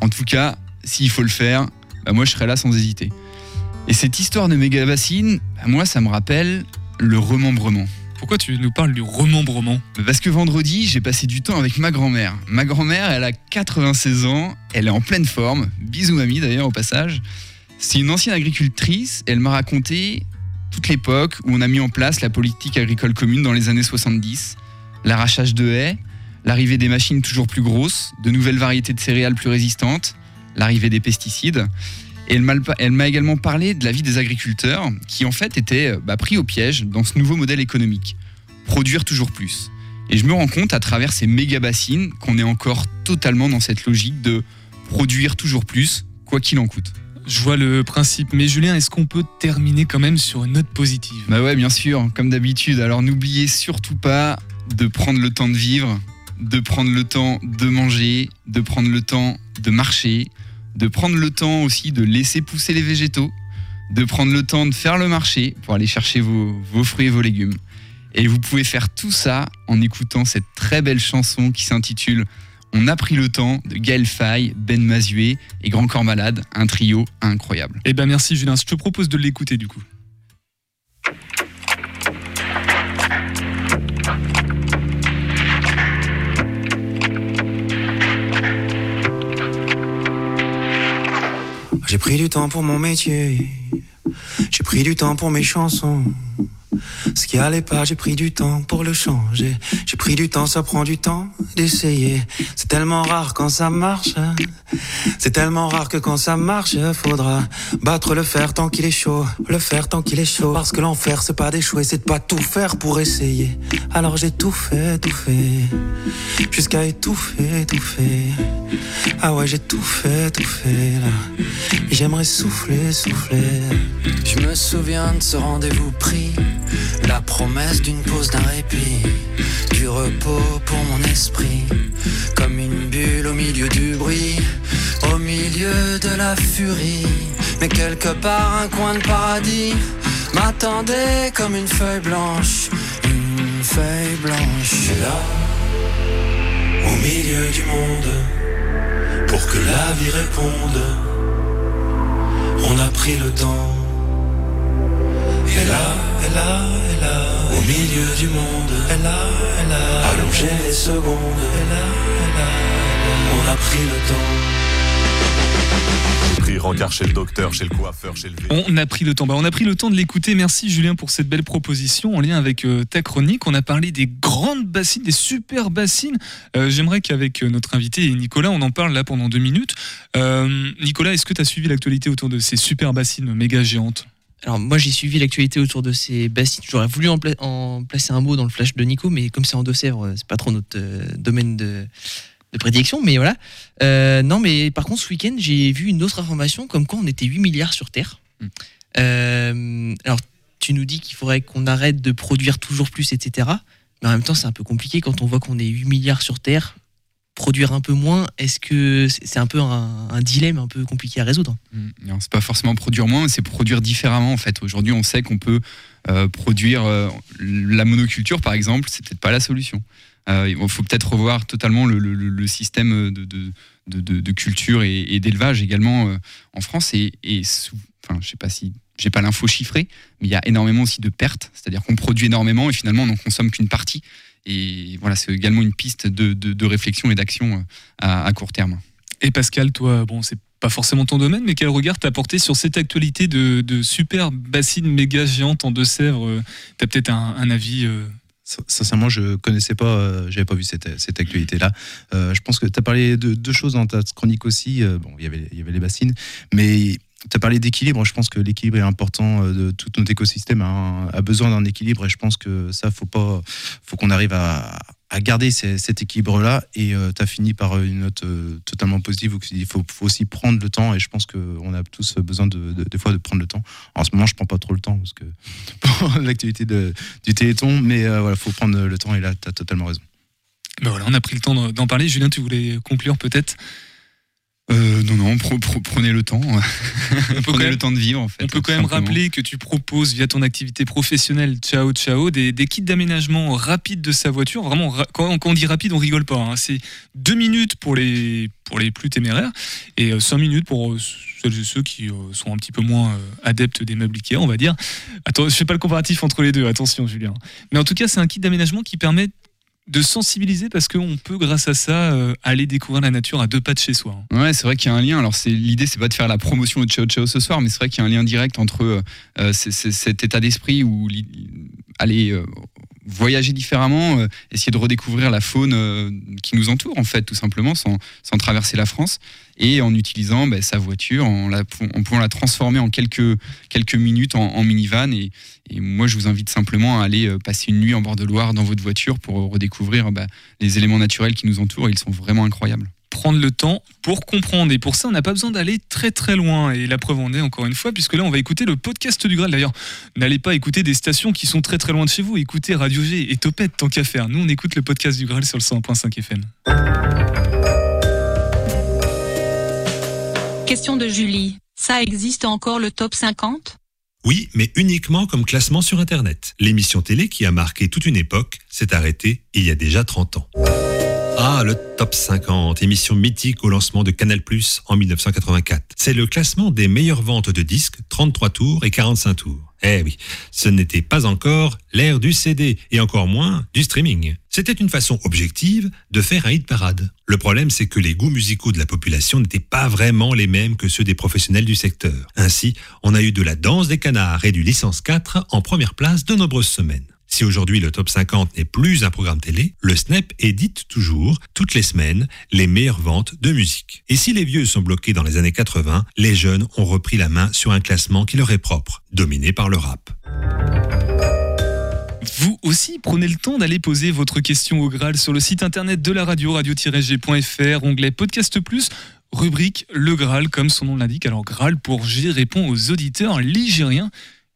En tout cas, s'il faut le faire, bah, moi, je serai là sans hésiter. Et cette histoire de méga bassine, bah, moi, ça me rappelle le remembrement. Pourquoi tu nous parles du remembrement? Parce que vendredi, j'ai passé du temps avec ma grand-mère. Ma grand-mère, elle a 96 ans, elle est en pleine forme. Bisous mamie d'ailleurs au passage. C'est une ancienne agricultrice, elle m'a raconté toute l'époque où on a mis en place la politique agricole commune dans les années 70. L'arrachage de haies, l'arrivée des machines toujours plus grosses, de nouvelles variétés de céréales plus résistantes, l'arrivée des pesticides. Et elle m'a- également parlé de la vie des agriculteurs qui en fait étaient euh, bah, pris au piège dans ce nouveau modèle économique. Produire toujours plus. Et je me rends compte à travers ces méga bassines qu'on est encore totalement dans cette logique de produire toujours plus, quoi qu'il en coûte. Je vois le principe, mais Julien, est-ce qu'on peut terminer quand même sur une note positive? Bah ouais, bien sûr, comme d'habitude. Alors n'oubliez surtout pas de prendre le temps de vivre, de prendre le temps de manger, de prendre le temps de marcher, de prendre le temps aussi de laisser pousser les végétaux, de prendre le temps de faire le marché pour aller chercher vos, fruits et vos légumes. Et vous pouvez faire tout ça en écoutant cette très belle chanson qui s'intitule On a pris le temps de Gaël Faye, Ben Mazué et Grand Corps Malade, un trio incroyable. Eh ben merci Julien, je te propose de l'écouter du coup. J'ai pris du temps pour mon métier. J'ai pris du temps pour mes chansons. Ce qui allait pas, j'ai pris du temps pour le changer. J'ai pris du temps, ça prend du temps d'essayer. C'est tellement rare quand ça marche. C'est tellement rare que quand ça marche, faudra battre le fer tant qu'il est chaud. Le fer tant qu'il est chaud. Parce que l'enfer, c'est pas d'échouer, c'est de pas tout faire pour essayer. Alors j'ai tout fait, tout fait. Jusqu'à étouffer, étouffer. Ah ouais, j'ai tout fait, tout fait là. J'aimerais souffler, souffler. Je me souviens de ce rendez-vous pris. La promesse d'une pause, d'un répit, du repos pour mon esprit, comme une bulle au milieu du bruit, au milieu de la furie. Mais quelque part, un coin de paradis m'attendait comme une feuille blanche, une feuille blanche. Et là, au milieu du monde, pour que la vie réponde, on a pris le temps. Et là, et là, et là, au milieu du monde, et là, et là, allongé les secondes, et là, et là, on a pris le temps. Pris rencard chez le docteur, chez le coiffeur, chez le On a pris le temps. Bah, on a pris le temps de l'écouter. Merci Julien pour cette belle proposition en lien avec euh, ta chronique. On a parlé des grandes bassines, des super bassines. Euh, J'aimerais qu'avec euh, notre invité Nicolas, on en parle là pendant deux minutes. Euh, Nicolas, est-ce que tu as suivi l'actualité autour de ces super bassines méga géantes? Alors moi j'ai suivi l'actualité autour de ces bassines. J'aurais voulu en, pla- en placer un mot dans le flash de Nico, mais comme c'est en Deux-Sèvres, c'est pas trop notre euh, domaine de, de prédilection. Mais voilà. Euh, non, mais par contre ce week-end j'ai vu une autre information comme quoi on était 8 milliards sur Terre. Mm. Euh, alors tu nous dis qu'il faudrait qu'on arrête de produire toujours plus, etc. Mais en même temps c'est un peu compliqué quand on voit qu'on est 8 milliards sur Terre. Produire un peu moins, est-ce que c'est un peu un, dilemme un peu compliqué à résoudre? Mm. Non, c'est pas forcément produire moins, c'est produire différemment en fait. Aujourd'hui, on sait qu'on peut euh, produire euh, la monoculture, par exemple, c'est peut-être pas la solution. Euh, il faut peut-être revoir totalement le, système de, culture et, d'élevage également en France. Et, enfin, je sais pas si j'ai pas l'info chiffrée, mais il y a énormément aussi de pertes, c'est-à-dire qu'on produit énormément et finalement on n'en consomme qu'une partie. Et voilà, c'est également une piste de, de- de réflexion et d'action euh, à- à court terme. Et Pascal, toi, bon, c'est pas forcément ton domaine, mais quel regard t'as porté sur cette actualité de, de super bassines méga géantes en Deux-Sèvres euh, T'as peut-être un, un avis euh, Sin- Sincèrement, je connaissais pas, euh, j'avais pas vu cette, cette actualité-là. Euh, je pense que tu as parlé de deux choses dans ta chronique aussi. Euh, bon, il y avait, il y avait les bassines, mais tu as parlé d'équilibre. Je pense que l'équilibre est important. euh, De, tout notre écosystème a, un- a besoin d'un équilibre, et je pense que ça, faut pas, faut qu'on arrive à, garder cet équilibre-là. Et tu as fini par une note euh, totalement positive où il faut, faut aussi prendre le temps. Et je pense qu'on a tous besoin de, de- des fois de prendre le temps. En ce moment, je prends pas trop le temps parce que pour l'activité du Téléthon, mais euh, voilà, faut prendre le temps. Et là, tu as totalement raison. ben voilà, on a pris le temps d'en parler. Julien, tu voulais conclure peut-être? Euh, non, non, pre- pre- prenez le temps. prenez le temps de vivre, en fait. On peut quand même simplement. rappeler que tu proposes via ton activité professionnelle Ciao Ciao des, des kits d'aménagement rapide de sa voiture. Vraiment, ra- quand, quand on dit rapide, on rigole pas. hein. C'est deux minutes pour les, pour les plus téméraires et euh, cinq minutes pour euh, celles et ceux qui euh, sont un petit peu moins adeptes des meubles Ikea, on va dire. Attends, je fais pas le comparatif entre les deux, attention Julien. Mais en tout cas, c'est un kit d'aménagement qui permet de sensibiliser parce qu'on peut, grâce à ça, euh, aller découvrir la nature à deux pas de chez soi. hein. Ouais, c'est vrai qu'il y a un lien. Alors, c'est l'idée, c'est pas de faire la promotion de Ciao Ciao ce soir, mais c'est vrai qu'il y a un lien direct entre euh, euh, cet état d'esprit où aller euh, voyager différemment, euh, essayer de redécouvrir la faune euh, qui nous entoure, en fait, tout simplement, sans, sans traverser la France, et en utilisant bah, sa voiture, en, la, en pouvant la transformer en quelques, quelques minutes en, en minivan. Et, et moi, je vous invite simplement à aller passer une nuit en bord de Loire dans votre voiture pour redécouvrir bah, les éléments naturels qui nous entourent. Ils sont vraiment incroyables. Prendre le temps pour comprendre. Et pour ça, on n'a pas besoin d'aller très très loin. Et la preuve en est, encore une fois, puisque là, on va écouter le podcast du Graal. D'ailleurs, n'allez pas écouter des stations qui sont très très loin de chez vous. Écoutez Radio G et Topette, tant qu'à faire. Nous, on écoute le podcast du Graal sur le 101.5 FM. Question de Julie. Ça existe encore le top 50 Oui, mais uniquement comme classement sur Internet. L'émission télé qui a marqué toute une époque s'est arrêtée il y a déjà 30 ans. Ah, le Top 50, émission mythique au lancement de Canal Plus en 1984. C'est le classement des meilleures ventes de disques, 33 tours et 45 tours. Eh oui, ce n'était pas encore l'ère du CD et encore moins du streaming. C'était une façon objective de faire un hit parade. Le problème, c'est que les goûts musicaux de la population n'étaient pas vraiment les mêmes que ceux des professionnels du secteur. Ainsi, on a eu de la danse des canards et du licence 4 en première place de nombreuses semaines. Si aujourd'hui le top 50 n'est plus un programme télé, le Snap édite toujours, toutes les semaines, les meilleures ventes de musique. Et si les vieux sont bloqués dans les années 80, les jeunes ont repris la main sur un classement qui leur est propre, dominé par le rap. Vous aussi, prenez le temps d'aller poser votre question au Graal sur le site internet de la radio, radio-g.fr, onglet Podcast Plus, rubrique Le Graal, comme son nom l'indique. Alors, Graal pour G répond aux auditeurs ligériens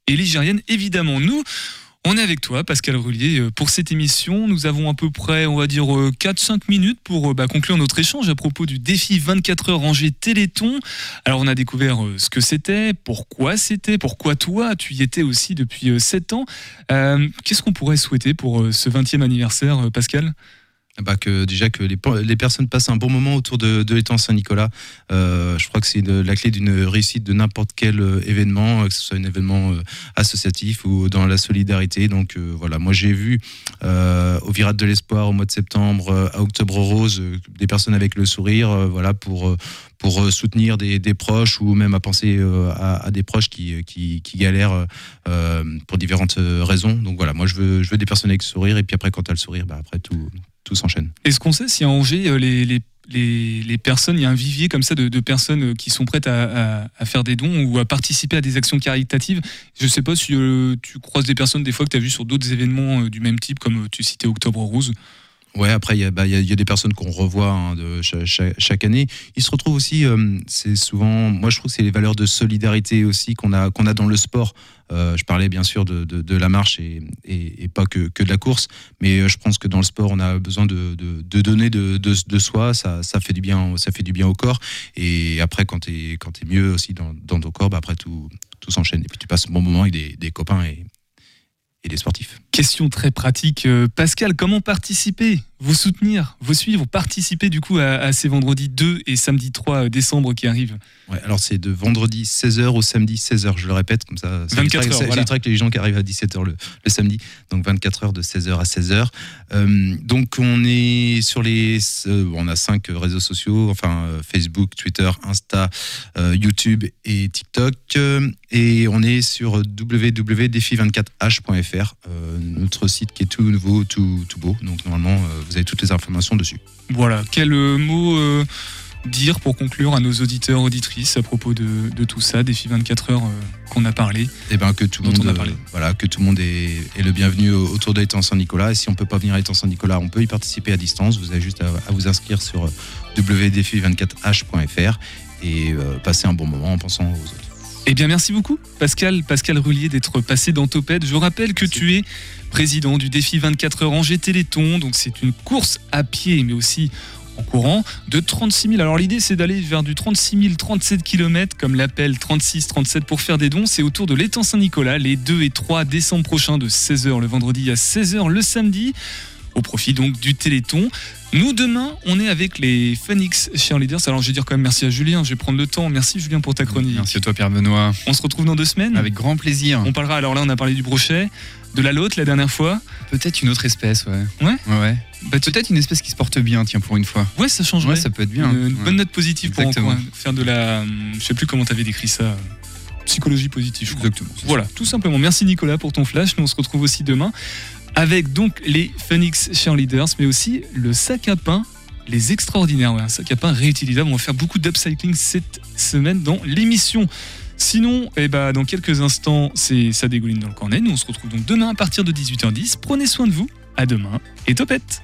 et ligériennes, évidemment. Nous, on est avec toi, Pascal Rullier, euh, pour cette émission. Nous avons à peu près, on va dire, 4-5 minutes pour euh, bah, conclure notre échange à propos du défi 24 heures rangé Téléthon. Alors, on a découvert euh, ce que c'était, pourquoi c'était, pourquoi toi, tu y étais aussi depuis 7 ans. Qu'est-ce qu'on pourrait souhaiter pour ce 20e anniversaire, Pascal? Bah que déjà que les, les, personnes passent un bon moment autour de, de l'étang Saint-Nicolas. Euh, je crois que c'est la clé d'une réussite de n'importe quel euh, événement, que ce soit un événement euh, associatif ou dans la solidarité. Donc voilà, moi j'ai vu au Virate de l'Espoir au mois de septembre, à Octobre Rose, des personnes avec le sourire, voilà pour pour soutenir des, proches ou même à penser à, à, des proches qui, qui, galèrent pour différentes raisons. Donc voilà, moi je veux, je veux des personnes avec sourire et puis après quand tu as le sourire, bah après tout, tout s'enchaîne. Est-ce qu'on sait si à Angers, euh, les, les, les, personnes, il y a un vivier comme ça de, personnes euh, qui sont prêtes à, à, faire des dons ou à participer à des actions caritatives? Je ne sais pas si euh, tu croises des personnes des fois que tu as vues sur d'autres événements du même type, comme tu citais Octobre Rose. Ouais, après, il y, bah, y, y, a des personnes qu'on revoit hein, chaque, année. Ils se retrouvent aussi, c'est souvent, moi je trouve que c'est les valeurs de solidarité aussi qu'on a, dans le sport. Euh, je parlais bien sûr de, la marche et, pas que, de la course, mais euh, je pense que dans le sport, on a besoin de, donner de, soi, ça, fait du bien, ça fait du bien au corps. Et après, quand tu es, mieux aussi dans, ton corps, bah après tout, tout s'enchaîne. Et puis tu passes un bon moment avec des, des copains et, et des sportifs. Question très pratique. Euh, Pascal, comment participer Vous soutenir, vous suivre, participer du coup à, ces vendredis 2 et samedi 3 décembre qui arrivent Ouais, alors c'est de vendredi 16h au samedi 16h, je le répète, comme ça. 24 heures. Voilà. que les gens qui arrivent à 17h le, le, samedi, donc 24 heures de 16h à 16h. Euh, donc on est sur les. Euh, on a cinq réseaux sociaux, enfin euh, Facebook, Twitter, Insta, euh, YouTube et TikTok. et on est sur www.défi24h.fr, notre site qui est tout nouveau, tout, tout beau. Donc normalement, vous avez toutes les informations dessus. Voilà, quel mot dire pour conclure à nos auditeurs, auditrices à propos de, de tout ça, défi 24 heures euh, qu'on a parlé Eh ben que tout le monde, euh, voilà, que tout le monde est, est le bienvenu autour de l'étang Saint-Nicolas. Et si on peut pas venir à l'étang Saint-Nicolas, on peut y participer à distance. Vous avez juste à, à vous inscrire sur wdfi24h.fr et euh, passer un bon moment en pensant aux autres. Eh bien, merci beaucoup, Pascal, Pascal Rullier, d'être passé dans Topette. Je rappelle que tu es président du défi 24 heures Angers Téléthon. Donc, c'est une course à pied, mais aussi en courant de 36 000. Alors l'idée c'est d'aller vers du 36 000, 37 km comme l'appel 36, 37 pour faire des dons. C'est autour de l'étang Saint-Nicolas les 2 et 3 décembre prochains de 16h le vendredi à 16h le samedi au profit donc du Téléthon. Nous demain, on est avec les Phoenix Cheerleaders. Alors je vais dire quand même merci à Julien, je vais prendre le temps. Merci Julien pour ta chronique. Merci à toi Pierre Benoît. On se retrouve dans deux semaines. Avec grand plaisir. On parlera, alors là on a parlé du brochet, de la lotte la dernière fois. Peut-être une autre espèce, ouais. Ouais Ouais, ouais. Bah, peut-être une espèce qui se porte bien, tiens, pour une fois. Ouais, ça changerait. Ouais, ça peut être bien. Une, une Ouais. bonne note positive Exactement. pour en- faire de la. Je sais plus comment tu avais décrit ça. Psychologie positive, je crois. Exactement. Voilà, tout simplement. Merci Nicolas pour ton flash. Nous on se retrouve aussi demain avec donc les Phoenix Cheerleaders, mais aussi le sac à pain, les extraordinaires. Un sac à pain réutilisable. On va faire beaucoup d'upcycling cette semaine dans l'émission. Sinon, eh ben, dans quelques instants, c'est ça dégouline dans le cornet. Nous on se retrouve donc demain à partir de 18h10. Prenez soin de vous. À demain et topette